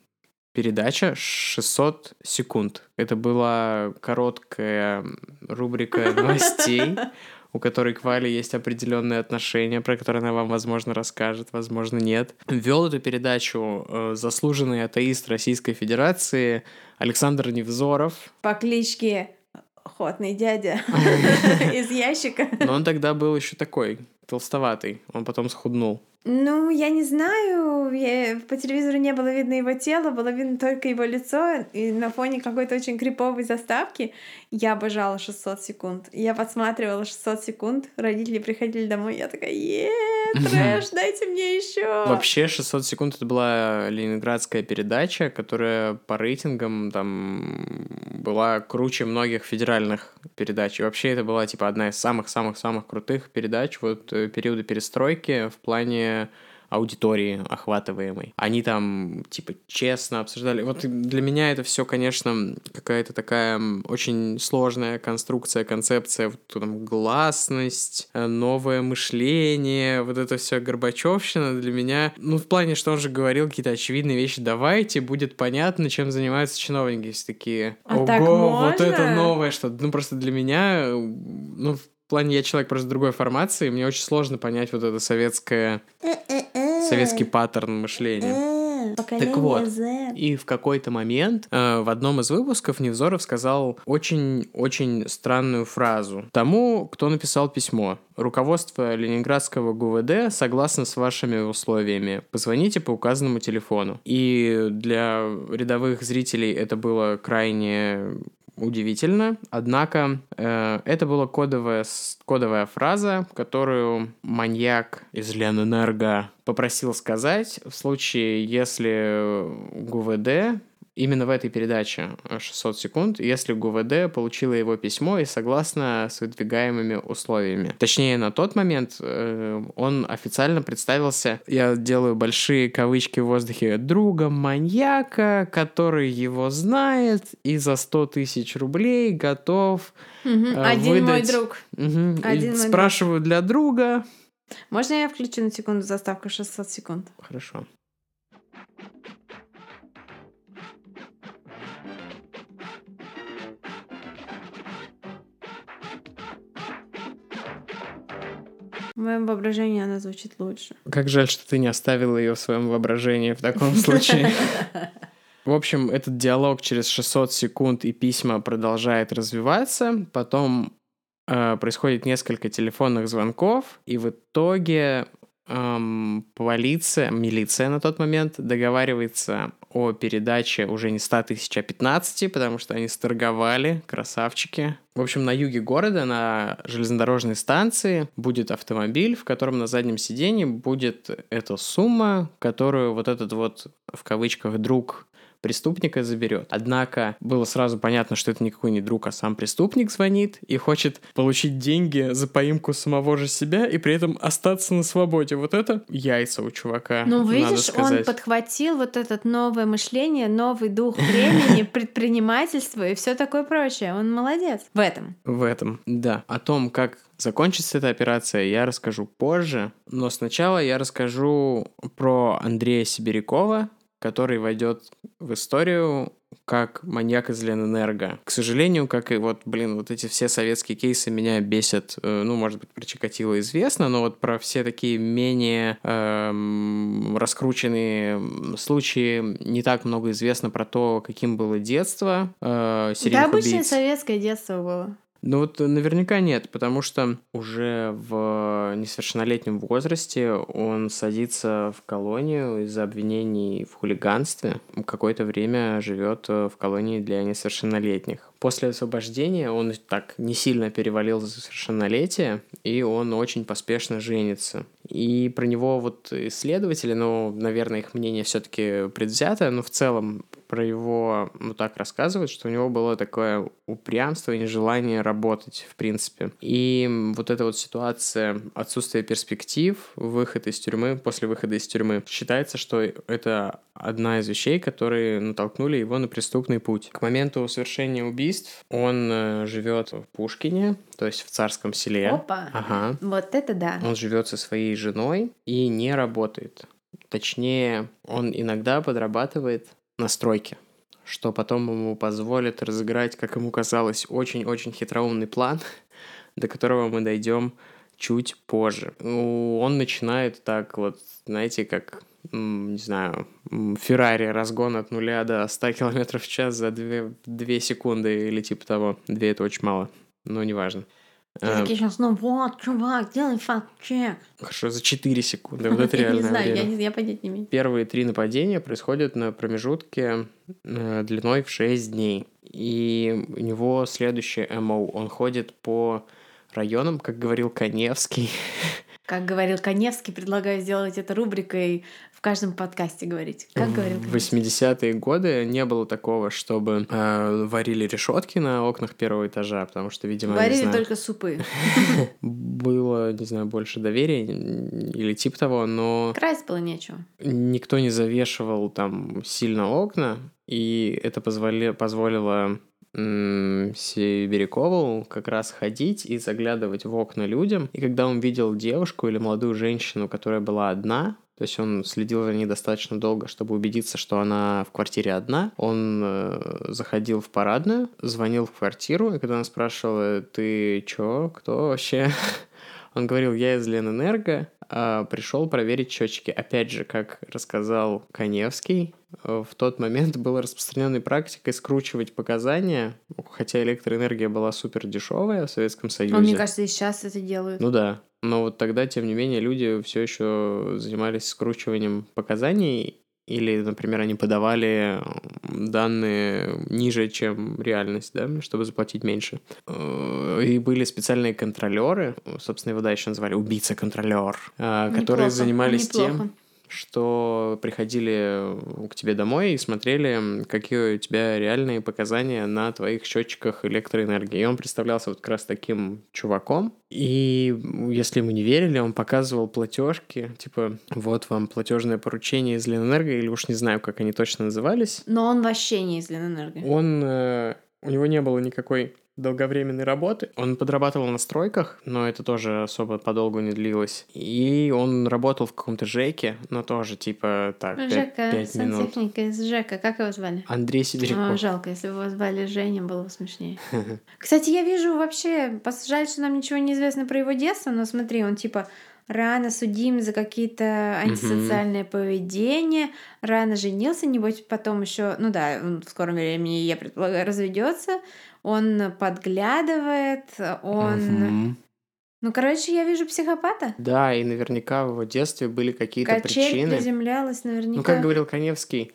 S1: передача 600 секунд. Это была короткая рубрика новостей, у которой к Вале есть определенные отношения, про которые она вам, возможно, расскажет, возможно, нет. Вел эту передачу э, заслуженный атеист Российской Федерации Александр Невзоров.
S2: По кличке Охотный дядя из ящика.
S1: Но он тогда был еще такой, толстоватый. Он потом схуднул.
S2: Ну, я не знаю, я- по телевизору не было видно его тело, было видно только его лицо, и на фоне какой-то очень криповой заставки я обожала 600 секунд. Я подсматривала 600 секунд, родители приходили домой, я такая, е трэш, дайте мне еще.
S1: Вообще 600 секунд это была ленинградская передача, которая по рейтингам там была круче многих федеральных передач. И вообще это была типа одна из самых-самых-самых крутых передач вот периода перестройки в плане аудитории охватываемой. Они там, типа, честно обсуждали. Вот для меня это все, конечно, какая-то такая очень сложная конструкция, концепция, вот там гласность, э, новое мышление, вот это все Горбачевщина для меня, ну, в плане, что он же говорил какие-то очевидные вещи, давайте, будет понятно, чем занимаются чиновники. Все такие,
S2: А
S1: ого,
S2: так
S1: вот это новое что-то. Ну, просто для меня, ну, в плане я человек просто другой формации, мне очень сложно понять вот это советское, советский паттерн мышления. Так вот, и в какой-то момент э, в одном из выпусков Невзоров сказал очень-очень странную фразу. Тому, кто написал письмо. Руководство Ленинградского ГУВД согласно с вашими условиями. Позвоните по указанному телефону. И для рядовых зрителей это было крайне удивительно, однако э, это была кодовая, кодовая фраза, которую маньяк из Ленэнерго попросил сказать в случае, если ГУВД именно в этой передаче э, 600 секунд, если ГУВД получила его письмо и согласно с выдвигаемыми условиями. Точнее, на тот момент э, он официально представился, я делаю большие кавычки в воздухе, другом маньяка, который его знает и за 100 тысяч рублей готов э,
S2: Один мой
S1: выдать-
S2: друг.
S1: Мгм. И
S2: Один мой друг.
S1: спрашиваю для друга.
S2: Можно я включу на секунду заставку 600 секунд?
S1: Хорошо.
S2: Моем воображении она звучит лучше.
S1: Как жаль, что ты не оставила ее в своем воображении в таком случае. В общем, этот диалог через 600 секунд и письма продолжает развиваться. Потом э, происходит несколько телефонных звонков, и в итоге эм, полиция, милиция на тот момент договаривается о передаче уже не 100 тысяч, а 15, потому что они сторговали, красавчики. В общем, на юге города, на железнодорожной станции, будет автомобиль, в котором на заднем сиденье будет эта сумма, которую вот этот вот, в кавычках, друг преступника заберет. Однако было сразу понятно, что это никакой не друг, а сам преступник звонит и хочет получить деньги за поимку самого же себя и при этом остаться на свободе. Вот это яйца у чувака.
S2: Ну, видишь, он подхватил вот этот новое мышление, новый дух времени, предпринимательство и все такое прочее. Он молодец в этом.
S1: В этом, да. О том, как закончится эта операция, я расскажу позже. Но сначала я расскажу про Андрея Сибирякова, который войдет в историю как маньяк из Ленэнерго. К сожалению, как и вот, блин, вот эти все советские кейсы меня бесят. Э, Ну, может быть, про Чикатило известно, но вот про все такие менее эм, раскрученные случаи не так много известно про то, каким было детство э,
S2: Да,
S1: серийных
S2: обычное
S1: убийц.
S2: советское детство было.
S1: Ну вот наверняка нет, потому что уже в несовершеннолетнем возрасте он садится в колонию из-за обвинений в хулиганстве. Какое-то время живет э, в колонии для несовершеннолетних. После освобождения он так не сильно перевалил за совершеннолетие, и он очень поспешно женится. И про него вот исследователи, ну, наверное, их мнение все-таки предвзято, но в целом про его вот так рассказывают, что у него было такое упрямство и нежелание работать, в принципе. И вот эта вот ситуация отсутствия перспектив, выход из тюрьмы, после выхода из тюрьмы, считается, что это одна из вещей, которые натолкнули его на преступный путь. К моменту совершения убийств он э, живет в Пушкине, то есть в царском селе.
S2: Опа.
S1: Ага.
S2: Вот это да.
S1: Он живет со своей женой и не работает. Точнее, он иногда подрабатывает на стройке, что потом ему позволит разыграть, как ему казалось, очень-очень хитроумный план, до которого мы дойдем чуть позже. Ну, Он начинает так вот, знаете, как, не знаю, Феррари, разгон от нуля до 100 км в час за 2, 2 секунды или типа того. 2 это очень мало, но неважно. Э,
S2: сейчас, ну вот, чувак, делай факт-чек.
S1: Хорошо, за 4 секунды. Вот это
S2: Я не знаю, я, понять не имею.
S1: Первые три нападения происходят на промежутке э, длиной в 6 дней. И у него следующее МО. Он ходит по районам, как говорил Коневский.
S2: Как говорил Коневский, предлагаю сделать это рубрикой в каждом подкасте говорить. Как говорил
S1: В 80-е годы не было такого, чтобы э, варили решетки на окнах первого этажа, потому что, видимо,
S2: Варили
S1: знаю,
S2: только супы.
S1: было, не знаю, больше доверия или типа того, но
S2: Красть было нечего.
S1: никто не завешивал там сильно окна, и это позволи- позволило Сибирякову как раз ходить и заглядывать в окна людям. И когда он видел девушку или молодую женщину, которая была одна, то есть он следил за ней достаточно долго, чтобы убедиться, что она в квартире одна. Он э, заходил в парадную, звонил в квартиру, и когда она спрашивала, ты чё, кто вообще? Он говорил, я из Ленэнерго, а пришел проверить счетчики. Опять же, как рассказал Коневский, в тот момент была распространенной практикой скручивать показания, хотя электроэнергия была супер дешевая в Советском Союзе.
S2: Ну, мне кажется, и сейчас это делают.
S1: Ну да. Но вот тогда, тем не менее, люди все еще занимались скручиванием показаний, или, например, они подавали данные ниже, чем реальность, да, чтобы заплатить меньше. Э, И были специальные контролеры, собственно, его да еще называли убийца-контролер, а, которые
S2: Неплохо,
S1: занимались тем,
S2: неплохо.
S1: Что приходили к тебе домой и смотрели, какие у тебя реальные показания на твоих счетчиках электроэнергии. И он представлялся вот как раз таким чуваком. И если ему не верили, он показывал платежки, типа, вот вам платежное поручение из Ленэнерго, или уж не знаю, как они точно назывались.
S2: Но он вообще не из Ленэнерго.
S1: Он, э, у него не было никакой долговременной работы. Он подрабатывал на стройках, но это тоже особо подолгу не длилось. И он работал в каком-то ЖЭКе, но тоже типа так, пять,
S2: Жека,
S1: пять минут.
S2: сантехника из Жека. Как его звали?
S1: Андрей
S2: А,
S1: Сибиряков.
S2: жалко, если бы его звали Женя, было бы смешнее. Кстати, я вижу вообще, жаль, что нам ничего не известно про его детство, но смотри, он типа рано судим за какие-то антисоциальное поведение, рано женился, небось потом еще, ну да, он в скором времени, я предполагаю, разведется, он подглядывает, он... Ну, короче, я вижу психопата.
S1: Да, и наверняка в его детстве были какие-то
S2: Качель
S1: причины.
S2: приземлялась наверняка.
S1: Ну, как говорил Коневский,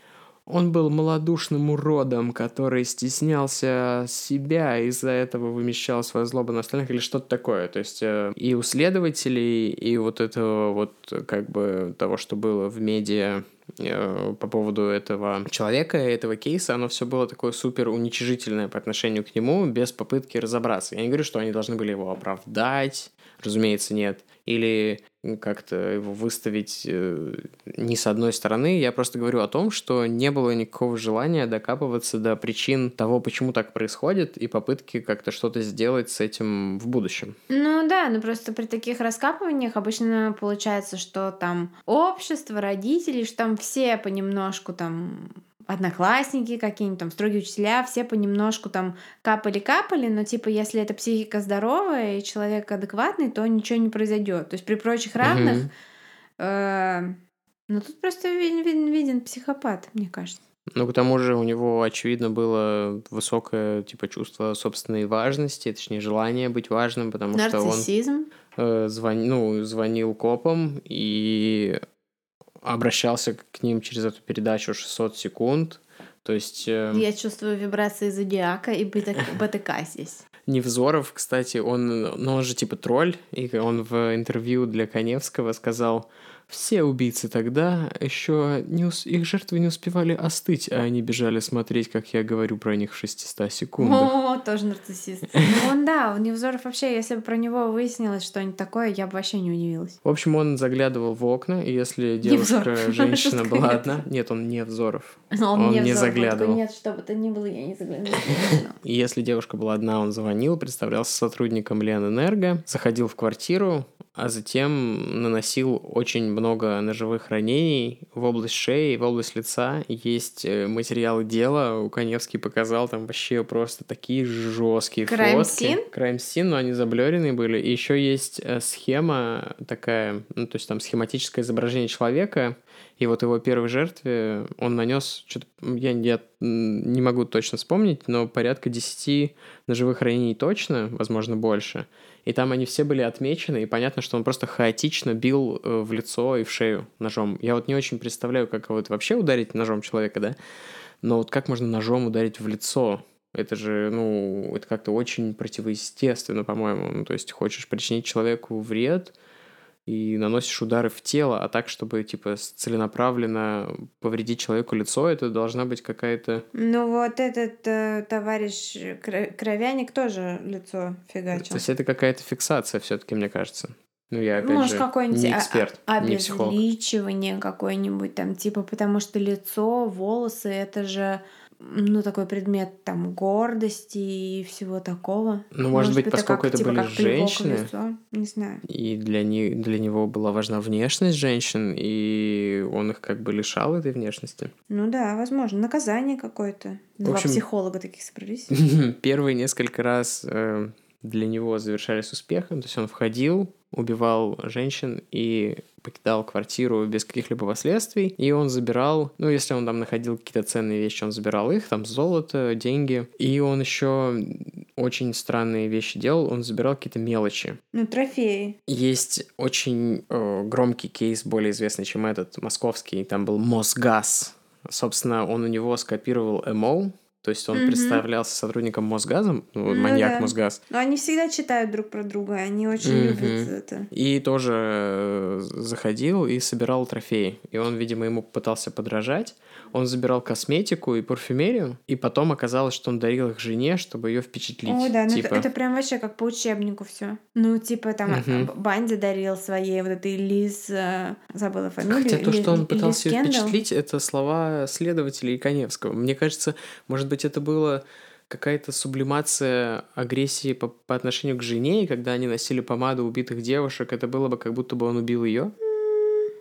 S1: он был малодушным уродом, который стеснялся себя, и из-за этого вымещал свою злобу на остальных или что-то такое. То есть э, и у следователей, и вот этого вот как бы того, что было в медиа э, по поводу этого человека, этого кейса, оно все было такое супер уничижительное по отношению к нему, без попытки разобраться. Я не говорю, что они должны были его оправдать, разумеется, нет. Или как-то его выставить э, не с одной стороны. Я просто говорю о том, что не было никакого желания докапываться до причин того, почему так происходит, и попытки как-то что-то сделать с этим в будущем.
S2: Ну да, ну просто при таких раскапываниях обычно получается, что там общество, родители, что там все понемножку там одноклассники какие-нибудь, там строгие учителя, все понемножку там капали-капали, но типа если эта психика здоровая и человек адекватный, то ничего не произойдет. То есть при прочих равных, э, ну тут просто виден, виден, виден психопат, мне кажется.
S1: Ну, к тому же у него, очевидно, было высокое, типа, чувство собственной важности, точнее, желание быть важным, потому что он
S2: Нарциссизм.
S1: э, звон- ну, звонил копам и обращался к ним через эту передачу 600 секунд. То есть э,
S2: Я чувствую вибрации зодиака и БТК, БТК здесь.
S1: Невзоров, кстати, он, ну, он же типа тролль, и он в интервью для Коневского сказал, все убийцы тогда еще не ус- их жертвы не успевали остыть, а они бежали смотреть, как я говорю про них в 600 секундах.
S2: О, тоже нарциссист. Ну, он, да, у Невзоров вообще, если бы про него выяснилось что-нибудь такое, я бы вообще не удивилась.
S1: В общем, он заглядывал в окна, и если девушка, женщина была одна... Нет, он не Взоров.
S2: Но
S1: Он не
S2: Невзоров, он такой,
S1: заглядывал.
S2: Нет, что бы то ни было, я не.
S1: И если девушка была одна, он звонил, представлялся сотрудником Ленэнерго, заходил в квартиру, а затем наносил очень много ножевых ранений в область шеи, в область лица. Есть э, материалы дела, у Коневский показал там вообще просто такие жесткие
S2: Crime
S1: фотки.
S2: scene?
S1: Крайм-син, но они заблюрены были. И еще есть э, схема такая, ну, то есть там схематическое изображение человека, и вот его первой жертве он нанес что-то, я, я не могу точно вспомнить, но порядка 10 ножевых ранений точно, возможно, больше. И там они все были отмечены, и понятно, что он просто хаотично бил э, в лицо и в шею ножом. Я вот не очень представляю, как вот вообще ударить ножом человека, да? Но вот как можно ножом ударить в лицо? Это же, ну, это как-то очень противоестественно, по-моему. Ну, то есть хочешь причинить человеку вред, и наносишь удары в тело, а так, чтобы, типа, целенаправленно повредить человеку лицо, это должна быть какая-то...
S2: Ну вот этот э, товарищ кро- Кровяник тоже лицо фигачил.
S1: То есть это какая-то фиксация все таки мне кажется. Ну, я, опять
S2: Может,
S1: же,
S2: какой-нибудь
S1: не
S2: а-
S1: эксперт,
S2: а-
S1: не психолог.
S2: обезличивание какое-нибудь там, типа, потому что лицо, волосы — это же, ну, такой предмет там гордости и всего такого.
S1: Ну, может быть,
S2: это
S1: поскольку
S2: как,
S1: это
S2: типа,
S1: были женщины,
S2: лицо. Не знаю.
S1: и для, не, для него была важна внешность женщин, и он их как бы лишал этой внешности.
S2: Ну да, возможно. Наказание какое-то. Два
S1: общем-
S2: психолога таких собрались.
S1: Первые несколько раз э, для него завершались успехом, то есть он входил, убивал женщин и покидал квартиру без каких-либо последствий, и он забирал, ну, если он там находил какие-то ценные вещи, он забирал их, там, золото, деньги, и он еще очень странные вещи делал, он забирал какие-то мелочи.
S2: Ну, трофеи.
S1: Есть очень э, громкий кейс, более известный, чем этот, московский, там был Мосгаз. Собственно, он у него скопировал МО, то есть он
S2: Мгм.
S1: представлялся сотрудником Мосгаза, ну,
S2: Ну
S1: маньяк
S2: да.
S1: Мосгаз,
S2: Но они всегда читают друг про друга, они очень
S1: Мгм.
S2: любят это.
S1: и тоже э, заходил и собирал трофеи. И он, видимо, ему пытался подражать. Он забирал косметику и парфюмерию, и потом оказалось, что он дарил их жене, чтобы ее впечатлить.
S2: Ой, да, ну
S1: типа.
S2: это, это прям вообще как по учебнику все. Ну, типа там. Б- Банди дарил своей вот этой Лиз, э, забыла фамилию.
S1: Хотя то, что он пытался ее впечатлить, это слова следователя и Коневского. Мне кажется, может быть, это было какая-то сублимация агрессии по, по отношению к жене, и когда они носили помаду убитых девушек, это было бы как будто бы он убил ее.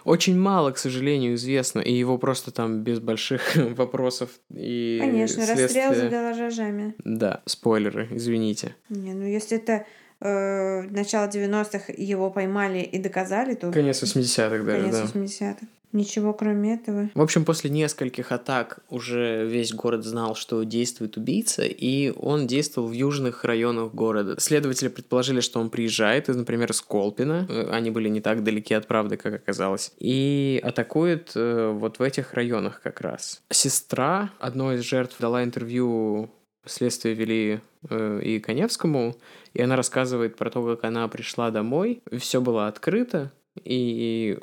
S1: Очень мало, к сожалению, известно, и его просто там без больших вопросов и
S2: Конечно, расстрел за
S1: следствия-
S2: голоражами.
S1: Да, спойлеры, извините.
S2: Не, ну если это э, начало 90-х его поймали и доказали, то
S1: Конец 80-х даже,
S2: конец
S1: да.
S2: 80-х. Ничего кроме этого.
S1: В общем, после нескольких атак уже весь город знал, что действует убийца, и он действовал в южных районах города. Следователи предположили, что он приезжает, например, из Колпина, э, они были не так далеки от правды, как оказалось, и атакует э, вот в этих районах как раз. Сестра одной из жертв дала интервью следствие вели э, и Коневскому, и она рассказывает про то, как она пришла домой, все было открыто, и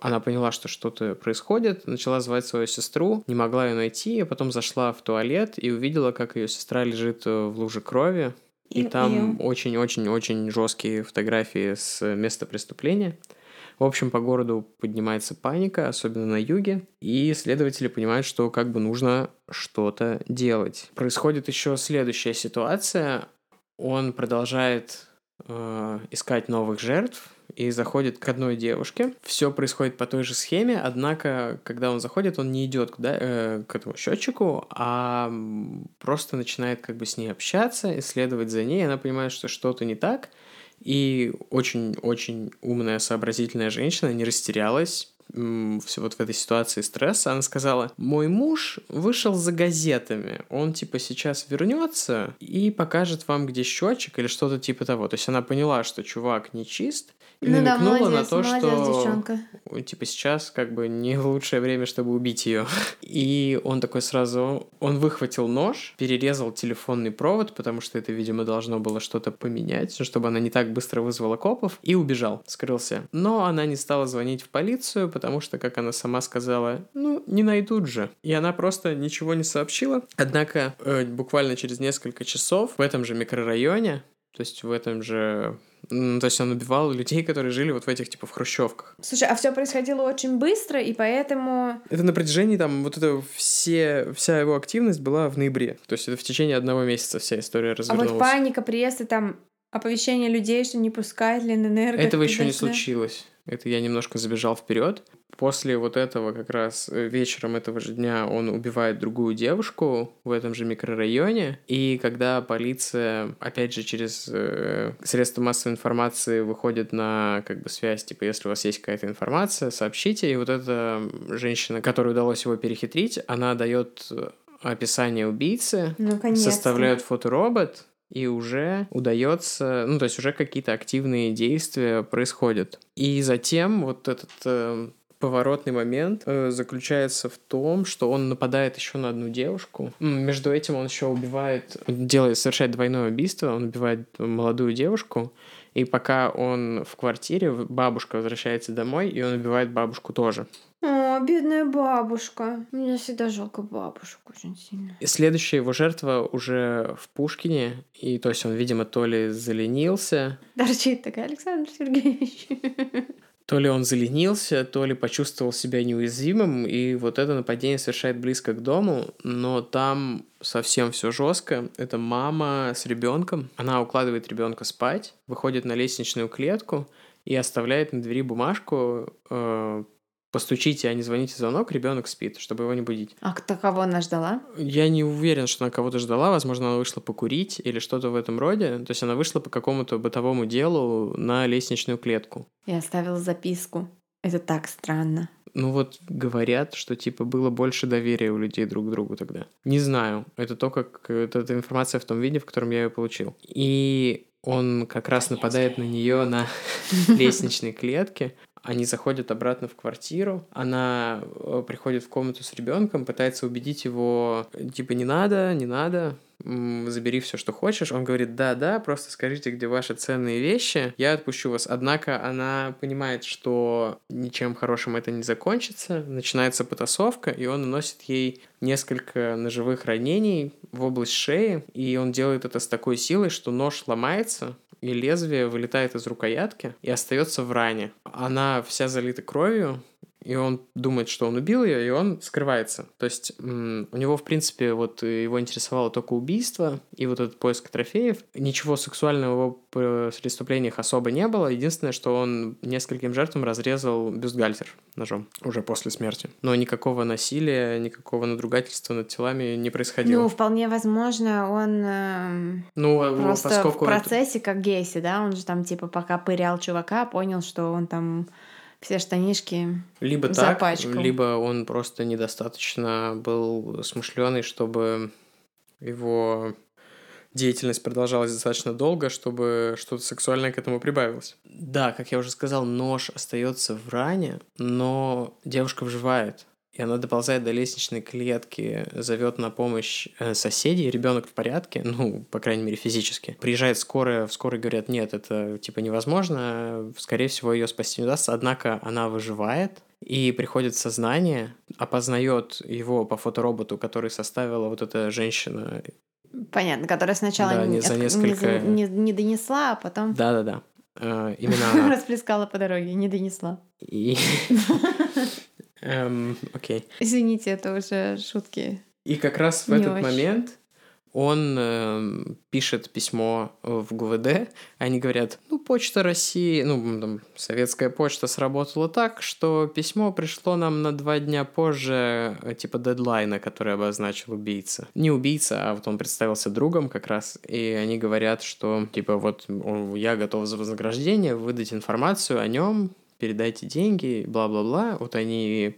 S1: она поняла, что что-то происходит, начала звать свою сестру, не могла ее найти, а потом зашла в туалет и увидела, как ее сестра лежит э, в луже крови, и,
S2: И-
S1: там очень-очень-очень жесткие фотографии с места преступления. В общем, по городу поднимается паника, особенно на юге, и следователи понимают, что как бы нужно что-то делать. Происходит еще следующая ситуация. Он продолжает э, искать новых жертв и заходит к одной девушке. Все происходит по той же схеме, однако, когда он заходит, он не идет куда, э, к этому счетчику, а просто начинает как бы с ней общаться, исследовать за ней. Она понимает, что что-то не так, и очень-очень умная, сообразительная женщина не растерялась, м, всё вот в этой ситуации стресса, она сказала, мой муж вышел за газетами, он типа сейчас вернется и покажет вам, где счетчик или что-то типа того. То есть она поняла, что чувак нечист, и
S2: Ну да,
S1: намекнула
S2: молодец,
S1: на то, что
S2: девчонка.
S1: Типа сейчас как бы не лучшее время, чтобы убить ее. И он такой сразу, он выхватил нож, перерезал телефонный провод, потому что это, видимо, должно было что-то поменять, чтобы она не так быстро вызвала копов, и убежал, скрылся. Но она не стала звонить в полицию, потому что, как она сама сказала, ну, не найдут же. И она просто ничего не сообщила. Однако, э, буквально через несколько часов в этом же микрорайоне, то есть в этом же... То есть он убивал людей, которые жили вот в этих, типа, в хрущевках.
S2: Слушай, а все происходило очень быстро, и поэтому...
S1: Это на протяжении там вот это все, вся его активность была в ноябре. То есть это в течение одного месяца вся история
S2: А
S1: развернулась.
S2: вот паника, приезд и там оповещение людей, что не пускают Ленэнерго.
S1: Этого еще не случилось. Это я немножко забежал вперед. После вот этого как раз э, вечером этого же дня он убивает другую девушку в этом же микрорайоне. И когда полиция, опять же, через э, средства массовой информации выходит на как бы связь, типа, если у вас есть какая-то информация, сообщите. И вот эта женщина, которой удалось его перехитрить, она дает описание убийцы,
S2: Ну,
S1: составляют фоторобот, и уже удается, ну, то есть уже какие-то активные действия происходят. И затем вот этот э, поворотный момент э, заключается в том, что он нападает еще на одну девушку. Между этим он еще убивает, делает, совершает двойное убийство, он убивает молодую девушку, И пока он в квартире, бабушка возвращается домой, и он убивает бабушку тоже.
S2: О, бедная бабушка. Мне всегда жалко бабушку очень сильно.
S1: И следующая его жертва уже в Пушкине. И то есть он, видимо, то ли заленился.
S2: Торчит такая, Александр Сергеевич.
S1: То ли он заленился, то ли почувствовал себя неуязвимым, и вот это нападение совершает близко к дому, но там совсем все жестко. Это мама с ребенком. Она укладывает ребенка спать, выходит на лестничную клетку и оставляет на двери бумажку э, постучите, а не звоните в звонок, ребенок спит, чтобы его не будить.
S2: А кто кого она ждала?
S1: Я не уверен, что она кого-то ждала. Возможно, она вышла покурить или что-то в этом роде. То есть она вышла по какому-то бытовому делу на лестничную клетку.
S2: И оставила записку. Это так странно.
S1: Ну вот говорят, что типа было больше доверия у людей друг к другу тогда. Не знаю. Это то, как это, это информация в том виде, в котором я ее получил. И он как раз нападает на нее на лестничной клетке. Они заходят обратно в квартиру, она э, приходит в комнату с ребенком, пытается убедить его, типа, не надо, не надо, забери все, что хочешь. Он говорит, да-да, просто скажите, где ваши ценные вещи, я отпущу вас. Однако она понимает, что ничем хорошим это не закончится, начинается потасовка, и он наносит ей несколько ножевых ранений в область шеи, и он делает это с такой силой, что нож ломается, и лезвие вылетает из рукоятки и остается в ране. Она вся залита кровью, и он думает, что он убил ее, и он скрывается. То есть у него, в принципе, вот его интересовало только убийство и вот этот поиск трофеев. Ничего сексуального в его преступлениях особо не было. Единственное, что он нескольким жертвам разрезал бюстгальтер ножом уже после смерти. Но никакого насилия, никакого надругательства над телами не происходило.
S2: Ну, вполне возможно, он э,
S1: ну, а,
S2: просто поскольку в процессе, как Гейси, да, он же там типа пока пырял чувака, понял, что он там все штанишки
S1: либо запачкал. так, либо он просто недостаточно был смышленый, чтобы его деятельность продолжалась достаточно долго, чтобы что-то сексуальное к этому прибавилось. Да, как я уже сказал, нож остается в ране, но девушка выживает и она доползает до лестничной клетки, зовет на помощь э, соседей, ребенок в порядке, ну, по крайней мере, физически. Приезжает скорая, в скорой говорят, нет, это типа невозможно, скорее всего, ее спасти не удастся, однако она выживает, и приходит в сознание, опознает его по фотороботу, который составила вот эта женщина.
S2: Понятно, которая сначала да, не, за несколько... не, не, не донесла, а потом...
S1: Да-да-да. Э, именно она.
S2: Расплескала по дороге, не донесла.
S1: И... Эм, окей.
S2: Извините, это уже шутки.
S1: И как раз в этот очень. момент он э, пишет письмо в ГУВД, они говорят, ну, почта России, ну, там, советская почта сработала так, что письмо пришло нам на два дня позже, э, типа дедлайна, который обозначил убийца. Не убийца, а вот он представился другом как раз, и они говорят, что, типа, вот я готов за вознаграждение выдать информацию о нем, передайте деньги, бла-бла-бла. Вот они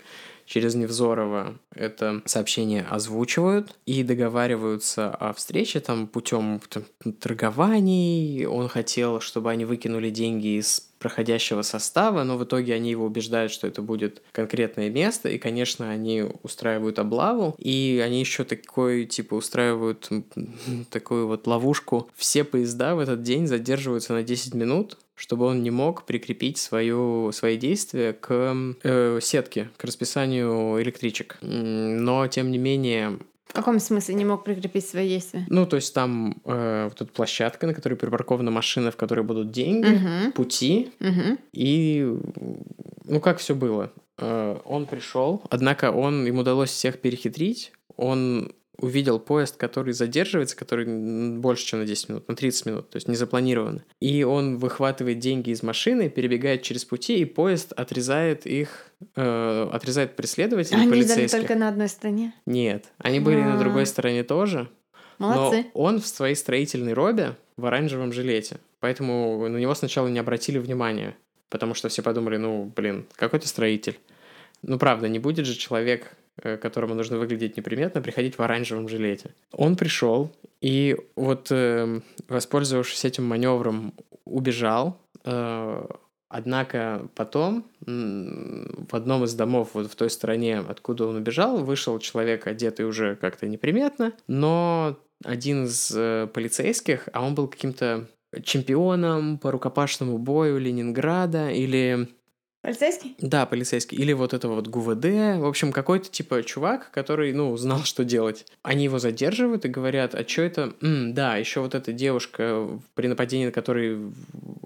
S1: через Невзорова это сообщение озвучивают и договариваются о встрече там путем там, торгований. Он хотел, чтобы они выкинули деньги из проходящего состава, но в итоге они его убеждают, что это будет конкретное место, и, конечно, они устраивают облаву, и они еще такой, типа, устраивают такую вот ловушку. Все поезда в этот день задерживаются на 10 минут, чтобы он не мог прикрепить свою, свои действия к э, сетке, к расписанию электричек. Но, тем не менее,
S2: в каком смысле не мог прикрепить свои действия?
S1: Ну, то есть там э, вот эта площадка, на которой припаркована машина, в которой будут деньги, угу. пути угу. и ну как все было. Э, он пришел, однако он ему удалось всех перехитрить. Он увидел поезд, который задерживается, который больше, чем на 10 минут, на 30 минут, то есть не запланировано. И он выхватывает деньги из машины, перебегает через пути, и поезд отрезает их, э, отрезает преследователей
S2: они полицейских. Они только на одной стороне?
S1: Нет, они были А-а-а. на другой стороне тоже. Молодцы. Но он в своей строительной робе в оранжевом жилете, поэтому на него сначала не обратили внимания, потому что все подумали, ну, блин, какой то строитель. Ну, правда, не будет же человек которому нужно выглядеть неприметно, приходить в оранжевом жилете. Он пришел и вот, э, воспользовавшись этим маневром, убежал. Э, однако потом в одном из домов вот в той стороне, откуда он убежал, вышел человек, одетый уже как-то неприметно, но один из полицейских, а он был каким-то чемпионом по рукопашному бою Ленинграда или
S2: Полицейский?
S1: Да, полицейский. Или вот это вот ГУВД. В общем, какой-то типа чувак, который, ну, знал, что делать. Они его задерживают и говорят, а что это? М, да, еще вот эта девушка, при нападении на которой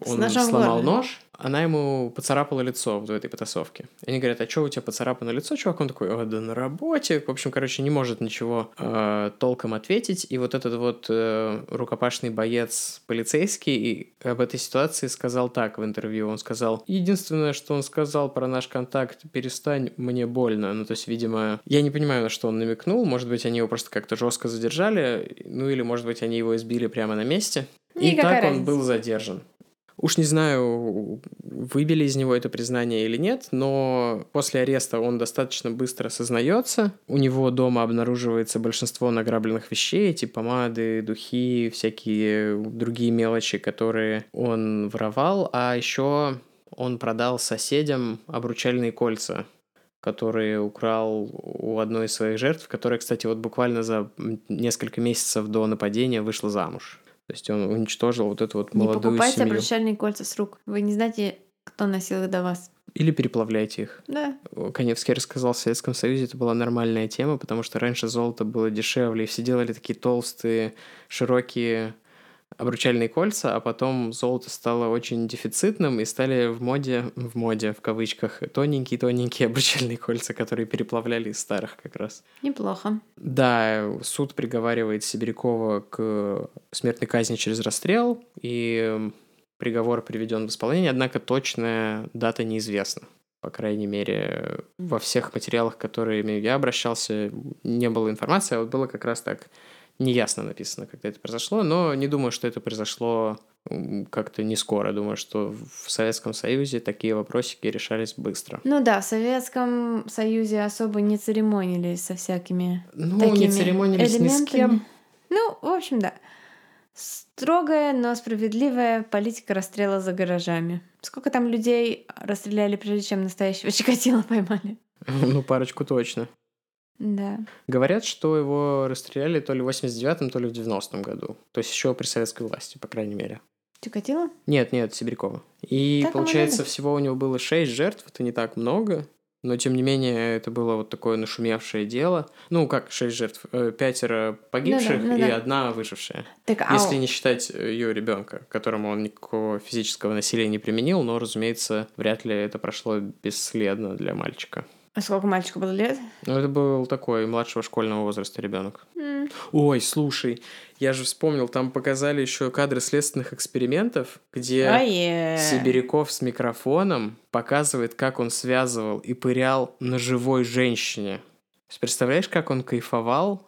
S1: он сломал
S2: горле.
S1: нож, она ему поцарапала лицо в этой потасовке. Они говорят, а что у тебя поцарапано лицо, чувак? Он такой, «А, да на работе. В общем, короче, не может ничего э, толком ответить. И вот этот вот э, рукопашный боец полицейский и об этой ситуации сказал так в интервью. Он сказал, единственное, что он сказал про наш контакт, перестань, мне больно. Ну, то есть, видимо, я не понимаю, на что он намекнул. Может быть, они его просто как-то жестко задержали, ну или, может быть, они его избили прямо на месте. И
S2: Никакая
S1: так он
S2: разница.
S1: был задержан. Уж не знаю, выбили из него это признание или нет, но после ареста он достаточно быстро сознается. У него дома обнаруживается большинство награбленных вещей, эти помады, духи, всякие другие мелочи, которые он воровал. А еще он продал соседям обручальные кольца, которые украл у одной из своих жертв, которая, кстати, вот буквально за несколько месяцев до нападения вышла замуж. То есть он уничтожил вот эту вот
S2: Не
S1: молодую
S2: покупайте
S1: семью.
S2: обручальные кольца с рук. Вы не знаете, кто носил их до вас.
S1: Или переплавляйте их.
S2: Да.
S1: Каневский рассказал, в Советском Союзе это была нормальная тема, потому что раньше золото было дешевле, и все делали такие толстые, широкие обручальные кольца, а потом золото стало очень дефицитным, и стали в моде, в моде, в кавычках, тоненькие-тоненькие обручальные кольца, которые переплавляли из старых как раз.
S2: Неплохо.
S1: Да, суд приговаривает Сибирякова к смертной казни через расстрел, и приговор приведен в исполнение, однако точная дата неизвестна. По крайней мере, во всех материалах, которыми я обращался, не было информации, а вот было как раз так неясно написано, когда это произошло, но не думаю, что это произошло как-то не скоро. Думаю, что в Советском Союзе такие вопросики решались быстро.
S2: Ну да, в Советском Союзе особо не церемонились со всякими
S1: Ну,
S2: такими
S1: не церемонились ни с
S2: элементами.
S1: кем.
S2: Ну, в общем, да. Строгая, но справедливая политика расстрела за гаражами. Сколько там людей расстреляли, прежде чем настоящего Чикатило поймали?
S1: Ну, парочку точно.
S2: Да.
S1: Говорят, что его расстреляли то ли в 89-м, то ли в 90-м году. То есть еще при советской власти, по крайней мере.
S2: Чикатило?
S1: Нет, нет, Сибирякова. И
S2: Так
S1: получается, всего у него было 6 жертв, это не так много. Но, тем не менее, это было вот такое нашумевшее дело. Ну, как 6 жертв? Э, Пятеро погибших
S2: ну
S1: и
S2: да.
S1: одна выжившая.
S2: Так, а
S1: Если не считать ее ребенка, которому он никакого физического насилия не применил, но, разумеется, вряд ли это прошло бесследно для мальчика.
S2: А сколько мальчику было лет?
S1: Ну, это был такой младшего школьного возраста ребенок.
S2: М,
S1: Ой, слушай, я же вспомнил, там показали еще кадры следственных экспериментов, где
S2: Ае.
S1: Сибиряков с микрофоном показывает, как он связывал и пырял на живой женщине. Представляешь, как он кайфовал,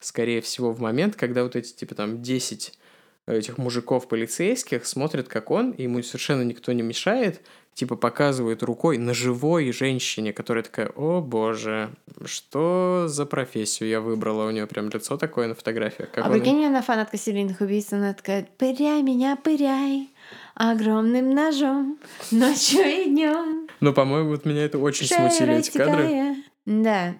S1: скорее всего, в момент, когда вот эти, типа, там, 10 этих мужиков полицейских смотрят, как он, и ему совершенно никто не мешает, типа, показывает рукой на живой женщине, которая такая, о боже, что за профессию я выбрала? У нее прям лицо такое на фотографиях. Как
S2: А
S1: он-
S2: прикинь, она фанатка серийных убийц, она такая, пыряй меня, пыряй, огромным ножом, ночью и днем.
S1: Ну, по-моему, вот меня это очень смутили эти кадры.
S2: Да.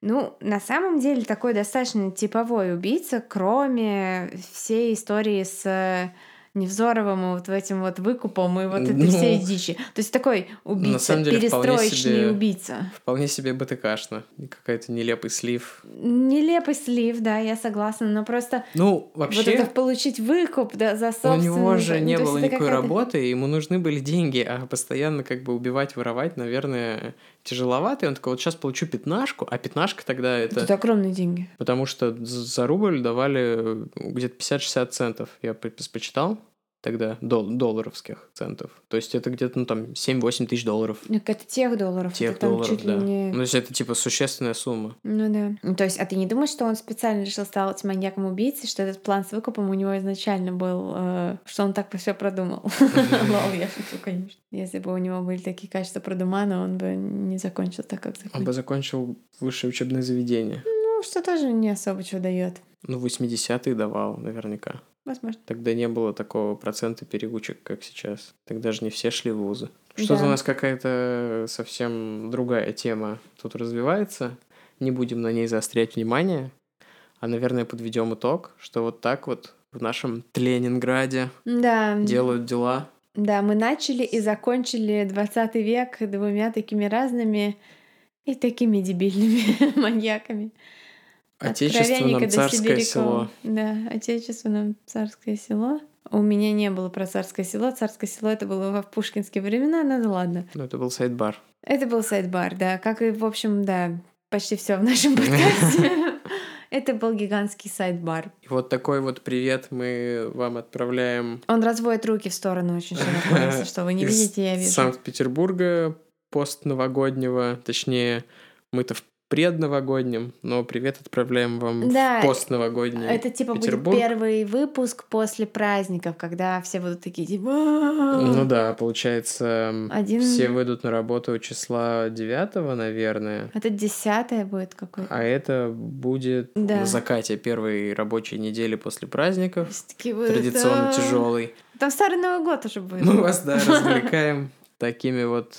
S2: Ну, на самом деле, такой достаточно типовой убийца, кроме всей истории с э, Невзоровым и вот этим вот выкупом и вот этой
S1: Ну,
S2: всей дичи. То есть такой убийца,
S1: самом деле,
S2: перестроечный
S1: себе-
S2: убийца.
S1: Вполне себе БТКшно. Какая-то нелепый слив.
S2: Нелепый слив, да, я согласна, но просто
S1: Ну,
S2: вот
S1: вообще,
S2: это получить выкуп да, за
S1: у
S2: собственный...
S1: него же не было никакой работы, ему нужны были деньги, а постоянно как бы убивать, воровать, наверное, тяжеловато. И он такой, вот сейчас получу пятнашку, а пятнашка тогда это...
S2: Это огромные деньги.
S1: Потому что за рубль давали где-то 50-60 центов. Я по- посчитал тогда дол- долларовских центов. То есть это где-то, ну, там, 7-8 тысяч долларов.
S2: Ну, это тех долларов.
S1: Тех
S2: это
S1: долларов,
S2: чуть ли
S1: да.
S2: не...
S1: Ну, то есть это, типа, существенная сумма.
S2: Ну да. Ну, то есть, а ты не думаешь, что он специально решил стать маньяком-убийцей, что этот план с выкупом у него изначально был, э, что он так все продумал? Лол, я шучу, конечно. Если бы у него были такие качества продумана, он бы не закончил так, как
S1: Он
S2: закончил.
S1: бы закончил высшее учебное заведение.
S2: Ну, что тоже не особо чего дает.
S1: Ну, 80-е давал, наверняка.
S2: Возможно.
S1: Тогда не было такого процента переучек, как сейчас. Тогда же не все шли в вузы. Что-то
S2: Да.
S1: у нас какая-то совсем другая тема тут развивается. Не будем на ней заострять внимание. А, наверное, подведем итог, что вот так вот в нашем Ленинграде
S2: Да.
S1: делают дела.
S2: Да, мы начали и закончили 20 век двумя такими разными и такими дебильными маньяками.
S1: Отечественном
S2: до
S1: царское село.
S2: Да, отечественном царское село. У меня не было про царское село. Царское село это было в пушкинские времена, ну да ладно.
S1: Ну, это был sidebar.
S2: Это был sidebar, да. Как и, в общем, да, почти все в нашем подкасте. Это был гигантский sidebar.
S1: И вот такой вот привет мы вам отправляем
S2: Он разводит руки в сторону очень широко, если что. Вы не видите, я вижу.
S1: Санкт-Петербурга постновогоднего, точнее, мы-то в предновогоднем, но привет отправляем вам
S2: Да,
S1: в постновогодний
S2: Это типа
S1: Петербург.
S2: будет первый выпуск после праздников, когда все будут такие типа...
S1: Ну да, получается,
S2: Один-
S1: все выйдут на работу числа 9, наверное,
S2: Это десятое будет какой-то.
S1: а это будет
S2: Да.
S1: на закате первой рабочей недели после праздников,
S2: будут,
S1: традиционно
S2: «А-а-а».
S1: тяжелый.
S2: Там Старый Новый год уже будет.
S1: Мы вас, да, развлекаем такими вот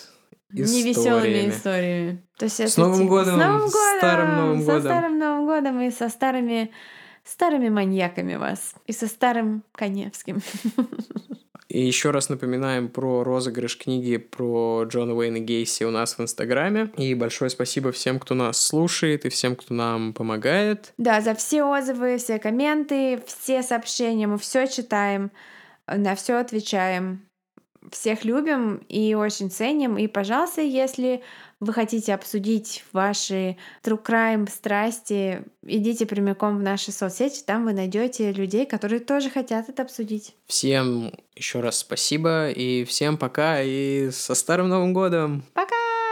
S2: Невеселыми
S1: историями.
S2: историями. То есть
S1: С Новым годом!
S2: С Новым годом!
S1: старым Новым
S2: Со
S1: годом!
S2: старым Новым годом и со старыми старыми маньяками вас. И со старым Коневским.
S1: И еще раз напоминаем про розыгрыш книги про Джона Уэйна Гейси у нас в Инстаграме. И большое спасибо всем, кто нас слушает и всем, кто нам помогает.
S2: Да, за все отзывы, все комменты, все сообщения мы все читаем, на все отвечаем. Всех любим и очень ценим. И, пожалуйста, если вы хотите обсудить ваши true crime страсти, идите прямиком в наши соцсети, там вы найдете людей, которые тоже хотят это обсудить.
S1: Всем еще раз спасибо и всем пока и со Старым Новым Годом!
S2: Пока!